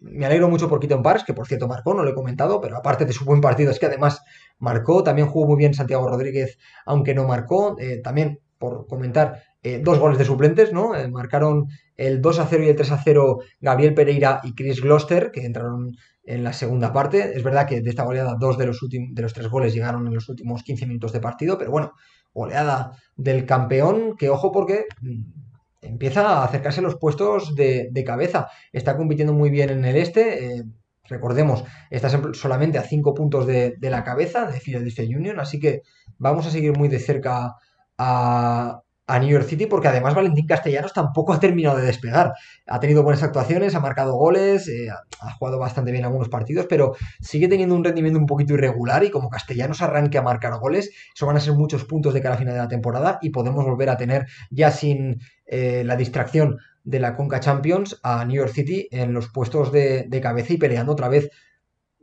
me alegro mucho por Keaton Parks, que por cierto marcó, no lo he comentado, pero aparte de su buen partido, es que además marcó, también jugó muy bien Santiago Rodríguez, aunque no marcó, eh, también por comentar, eh, dos goles de suplentes, ¿no? Eh, marcaron el 2 a 0 y el 3 a 0 Gabriel Pereira y Chris Gloster, que entraron en la segunda parte. Es verdad que de esta goleada dos de los, de los tres goles llegaron en los últimos 15 minutos de partido, pero bueno, goleada del campeón, que ojo porque mm, empieza a acercarse a los puestos de, cabeza. Está compitiendo muy bien en el este. Recordemos, está solamente a 5 puntos de, la cabeza de Philadelphia Union, así que vamos a seguir muy de cerca a, New York City porque además Valentín Castellanos tampoco ha terminado de despegar. Ha tenido buenas actuaciones, ha marcado goles, eh, ha jugado bastante bien algunos partidos, pero sigue teniendo un rendimiento un poquito irregular y como Castellanos arranque a marcar goles, eso van a ser muchos puntos de cara a final de la temporada y podemos volver a tener ya sin eh, la distracción de la Conca Champions a New York City en los puestos de, cabeza y peleando otra vez.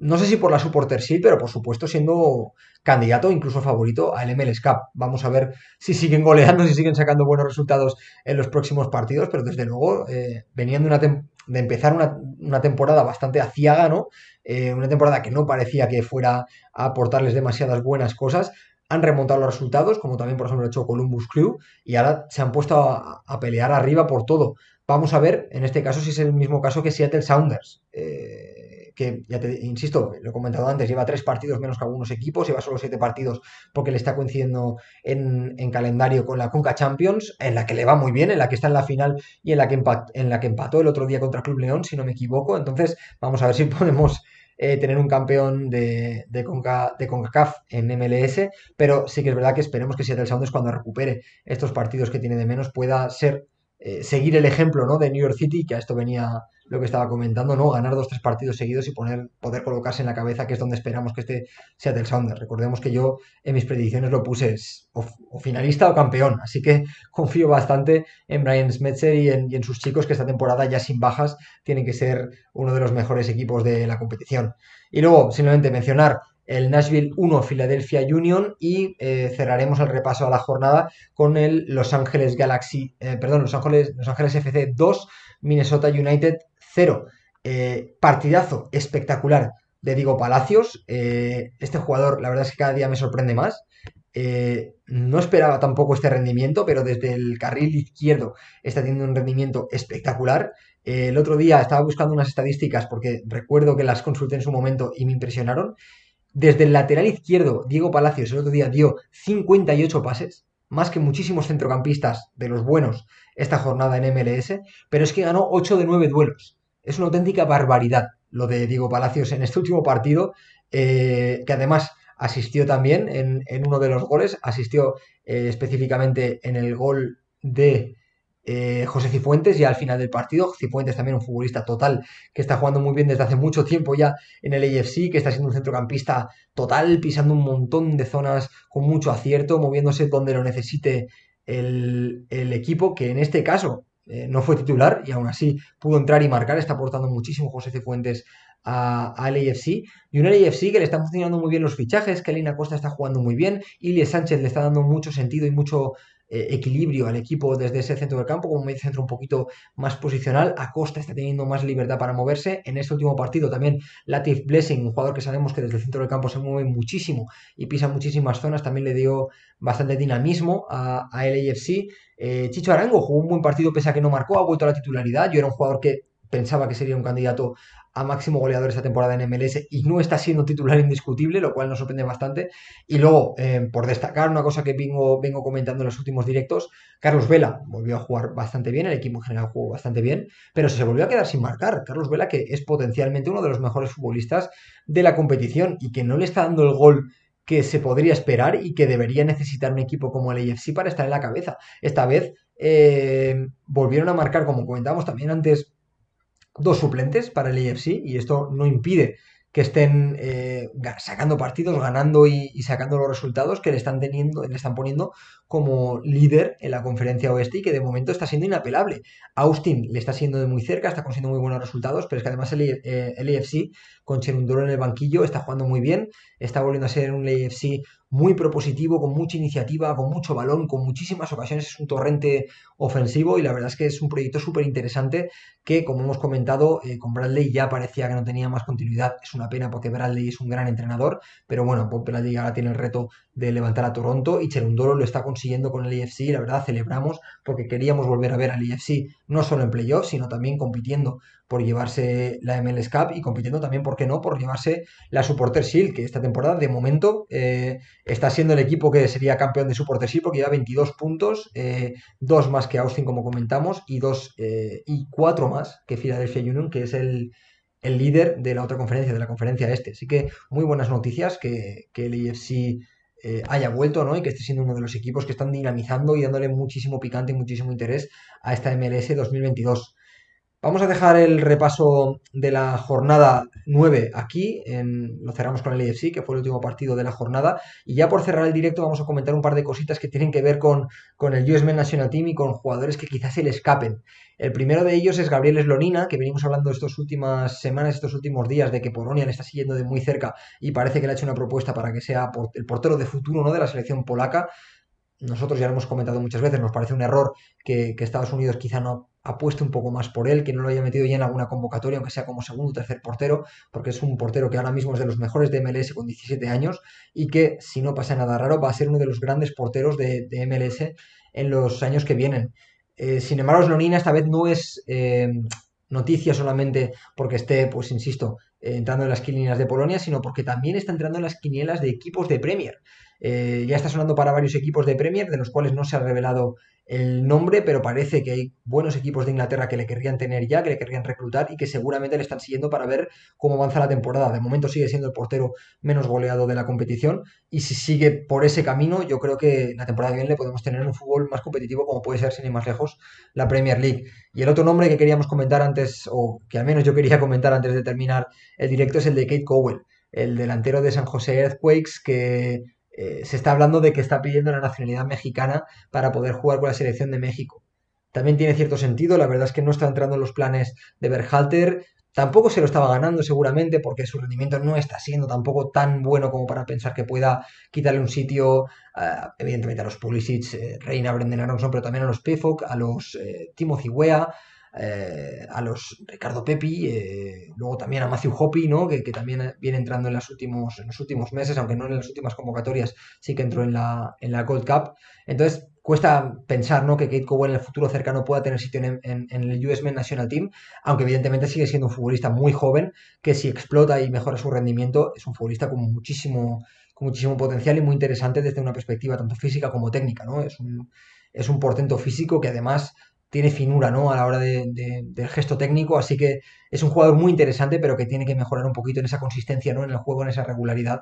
No sé si por la Supporter sí, pero por supuesto siendo candidato, incluso favorito al MLS Cup. Vamos a ver si siguen goleando, si siguen sacando buenos resultados en los próximos partidos, pero desde luego eh, venían de, una de empezar una, temporada bastante aciaga, ¿no? Eh, una temporada que no parecía que fuera a aportarles demasiadas buenas cosas, han remontado los resultados, como también por ejemplo ha hecho Columbus Crew, y ahora se han puesto a, pelear arriba por todo. Vamos a ver, en este caso, si es el mismo caso que Seattle Sounders, eh, que ya te insisto, lo he comentado antes, lleva tres partidos menos que algunos equipos, lleva solo siete partidos porque le está coincidiendo en, calendario con la Conca Champions, en la que le va muy bien, en la que está en la final y en la que, en la que empató el otro día contra Club León, si no me equivoco. Entonces, vamos a ver si ponemos eh, tener un campeón de, Conca, CONCACAF en MLS, pero sí que es verdad que esperemos que Seattle Sounders cuando recupere estos partidos que tiene de menos pueda ser eh, seguir el ejemplo ¿no? de New York City, que a esto venía lo que estaba comentando, ¿no? Ganar dos, tres partidos seguidos y poner, poder colocarse en la cabeza, que es donde esperamos que esté Seattle Sounders. Recordemos que yo en mis predicciones lo puse o, finalista o campeón, así que confío bastante en Brian Smetzer y en, sus chicos que esta temporada ya sin bajas tienen que ser uno de los mejores equipos de la competición. Y luego, simplemente mencionar el Nashville 1 Philadelphia Union y eh, cerraremos el repaso a la jornada con el Los Ángeles Galaxy, eh, perdón, Los Ángeles, Los Ángeles FC 2, Minnesota United cero. Eh, partidazo espectacular de Diego Palacios. Eh, este jugador, la verdad es que cada día me sorprende más. Eh, no esperaba tampoco este rendimiento, pero desde el carril izquierdo está teniendo un rendimiento espectacular. el otro día estaba buscando unas estadísticas porque recuerdo que las consulté en su momento y me impresionaron. Desde el lateral izquierdo, Diego Palacios el otro día dio 58 pases, más que muchísimos centrocampistas de los buenos esta jornada en MLS, pero es que ganó 8 de 9 duelos es una auténtica barbaridad lo de Diego Palacios en este último partido, eh, que además asistió también en, uno de los goles, asistió eh, específicamente en el gol de eh, José Cifuentes ya al final del partido. Cifuentes también un futbolista total que está jugando muy bien desde hace mucho tiempo ya en el AFC, que está siendo un centrocampista total, pisando un montón de zonas con mucho acierto, moviéndose donde lo necesite el, el equipo, que en este caso eh, no fue titular y aún así pudo entrar y marcar. Está aportando muchísimo José Cifuentes al AFC. Y un AFC que le están funcionando muy bien los fichajes, que Costa está jugando muy bien, Ilie Sánchez le está dando mucho sentido y mucho eh, equilibrio al equipo desde ese centro del campo, como medio centro un poquito más posicional. Acosta está teniendo más libertad para moverse. En este último partido también Latif Blessing, un jugador que sabemos que desde el centro del campo se mueve muchísimo y pisa muchísimas zonas, también le dio bastante dinamismo a, a LAFC. Eh, Chicho Arango jugó un buen partido pese a que no marcó, ha vuelto a la titularidad. Yo era un jugador que pensaba que sería un candidato a máximo goleador esta temporada en MLS y no está siendo titular indiscutible, lo cual nos sorprende bastante. Y luego, eh, por destacar una cosa que vengo, vengo comentando en los últimos directos, Carlos Vela volvió a jugar bastante bien, el equipo en general jugó bastante bien, pero se volvió a quedar sin marcar. Carlos Vela, que es potencialmente uno de los mejores futbolistas de la competición y que no le está dando el gol que se podría esperar y que debería necesitar un equipo como el AFC para estar en la cabeza. Esta vez eh, volvieron a marcar, como comentábamos también antes, dos suplentes para el AFC y esto no impide que estén eh, sacando partidos, ganando y, sacando los resultados que le están teniendo, le están poniendo como líder en la conferencia oeste y que de momento está siendo inapelable. Austin le está siendo de muy cerca, está consiguiendo muy buenos resultados, pero es que además el, eh, el AFC con Cherundolo en el banquillo está jugando muy bien, está volviendo a ser un AFC muy propositivo, con mucha iniciativa, con mucho balón, con muchísimas ocasiones, es un torrente ofensivo y la verdad es que es un proyecto súper interesante que, como hemos comentado, eh, con Bradley ya parecía que no tenía más continuidad. Es una pena porque Bradley es un gran entrenador, pero bueno, Bradley ahora tiene el reto de levantar a Toronto y Cherundolo lo está consiguiendo con el IFC. La verdad, celebramos porque queríamos volver a ver al IFC no solo en playoffs, sino también compitiendo por llevarse la MLS Cup y compitiendo también, ¿por qué no?, por llevarse la Supporter Shield, que esta temporada de momento eh, está siendo el equipo que sería campeón de Supporter Shield porque lleva 22 puntos, eh, dos más que Austin, como comentamos, y dos eh, y cuatro más que Philadelphia Union, que es el, líder de la otra conferencia, de la conferencia este. Así que muy buenas noticias que, que el IFC eh, haya vuelto, ¿no? Y que esté siendo uno de los equipos que están dinamizando y dándole muchísimo picante y muchísimo interés a esta MLS 2022. Vamos a dejar el repaso de la jornada 9 aquí, en, lo cerramos con el IFC, que fue el último partido de la jornada, y ya por cerrar el directo vamos a comentar un par de cositas que tienen que ver con, con el US National Team y con jugadores que quizás se le escapen. El primero de ellos es Gabriel Slonina, que venimos hablando estas últimas semanas, estos últimos días, de que Polonia le está siguiendo de muy cerca y parece que le ha hecho una propuesta para que sea el portero de futuro ¿no? de la selección polaca nosotros ya lo hemos comentado muchas veces, nos parece un error que, Estados Unidos quizá no apueste un poco más por él, que no lo haya metido ya en alguna convocatoria, aunque sea como segundo o tercer portero, porque es un portero que ahora mismo es de los mejores de MLS con 17 años y que, si no pasa nada raro, va a ser uno de los grandes porteros de, MLS en los años que vienen. Eh, sin embargo, Slonina esta vez no es eh, noticia solamente porque esté, pues insisto, entrando en las quinielas de Polonia, sino porque también está entrando en las quinielas de equipos de Premier. Eh, ya está sonando para varios equipos de Premier, de los cuales no se ha revelado el nombre, pero parece que hay buenos equipos de Inglaterra que le querrían tener ya, que le querrían reclutar y que seguramente le están siguiendo para ver cómo avanza la temporada. De momento sigue siendo el portero menos goleado de la competición y si sigue por ese camino, yo creo que la temporada que viene le podemos tener un fútbol más competitivo como puede ser, sin ir más lejos, la Premier League. Y el otro nombre que queríamos comentar antes, o que al menos yo quería comentar antes de terminar el directo, es el de Kate Cowell, el delantero de San José Earthquakes, que eh, se está hablando de que está pidiendo la nacionalidad mexicana para poder jugar con la selección de México. También tiene cierto sentido, la verdad es que no está entrando en los planes de Berhalter, tampoco se lo estaba ganando seguramente porque su rendimiento no está siendo tampoco tan bueno como para pensar que pueda quitarle un sitio, eh, evidentemente a los Pulisic, eh, Reina, Brendan Aronson, pero también a los Pefok, a los Timothy Wea, eh, a los Ricardo Pepi, eh, luego también a Matthew Hoppy, ¿no? que, también viene entrando en, los últimos, en los últimos meses, aunque no en las últimas convocatorias, sí que entró en la, en la Gold Cup. Entonces, cuesta pensar ¿no? que Kate Cowell en el futuro cercano pueda tener sitio en, en, el US Men National Team, aunque evidentemente sigue siendo un futbolista muy joven, que si explota y mejora su rendimiento, es un futbolista con muchísimo, con muchísimo potencial y muy interesante desde una perspectiva tanto física como técnica. ¿no? Es, un, es un portento físico que además tiene finura, ¿no? A la hora del gesto técnico, así que es un jugador muy interesante, pero que tiene que mejorar un poquito en esa consistencia, ¿no? En el juego, en esa regularidad,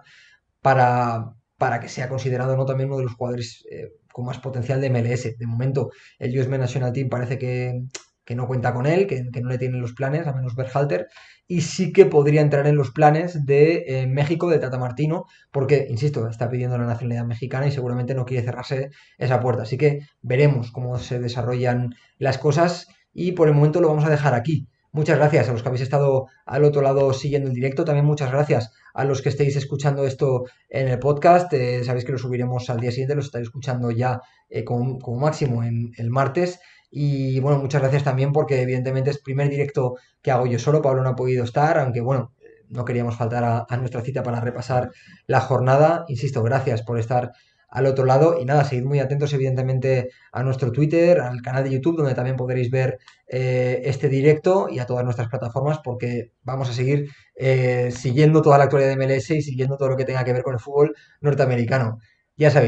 para, para que sea considerado, ¿no? También uno de los jugadores eh, con más potencial de MLS. De momento, el US National Team parece que, que no cuenta con él, que, no le tienen los planes, a menos Berhalter, y sí que podría entrar en los planes de eh, México, de Tata Martino, porque, insisto, está pidiendo la nacionalidad mexicana y seguramente no quiere cerrarse esa puerta. Así que veremos cómo se desarrollan las cosas y por el momento lo vamos a dejar aquí. Muchas gracias a los que habéis estado al otro lado siguiendo el directo. También muchas gracias a los que estéis escuchando esto en el podcast. Eh, sabéis que lo subiremos al día siguiente, lo estáis escuchando ya eh, como, máximo en el martes. Y bueno, muchas gracias también porque evidentemente es primer directo que hago yo solo. Pablo no ha podido estar, aunque bueno, no queríamos faltar a nuestra cita para repasar la jornada. Insisto, gracias por estar al otro lado. Y nada, seguid muy atentos evidentemente a nuestro Twitter, al canal de YouTube, donde también podréis ver eh, este directo y a todas nuestras plataformas, porque vamos a seguir eh, siguiendo toda la actualidad de MLS y siguiendo todo lo que tenga que ver con el fútbol norteamericano. Ya sabéis.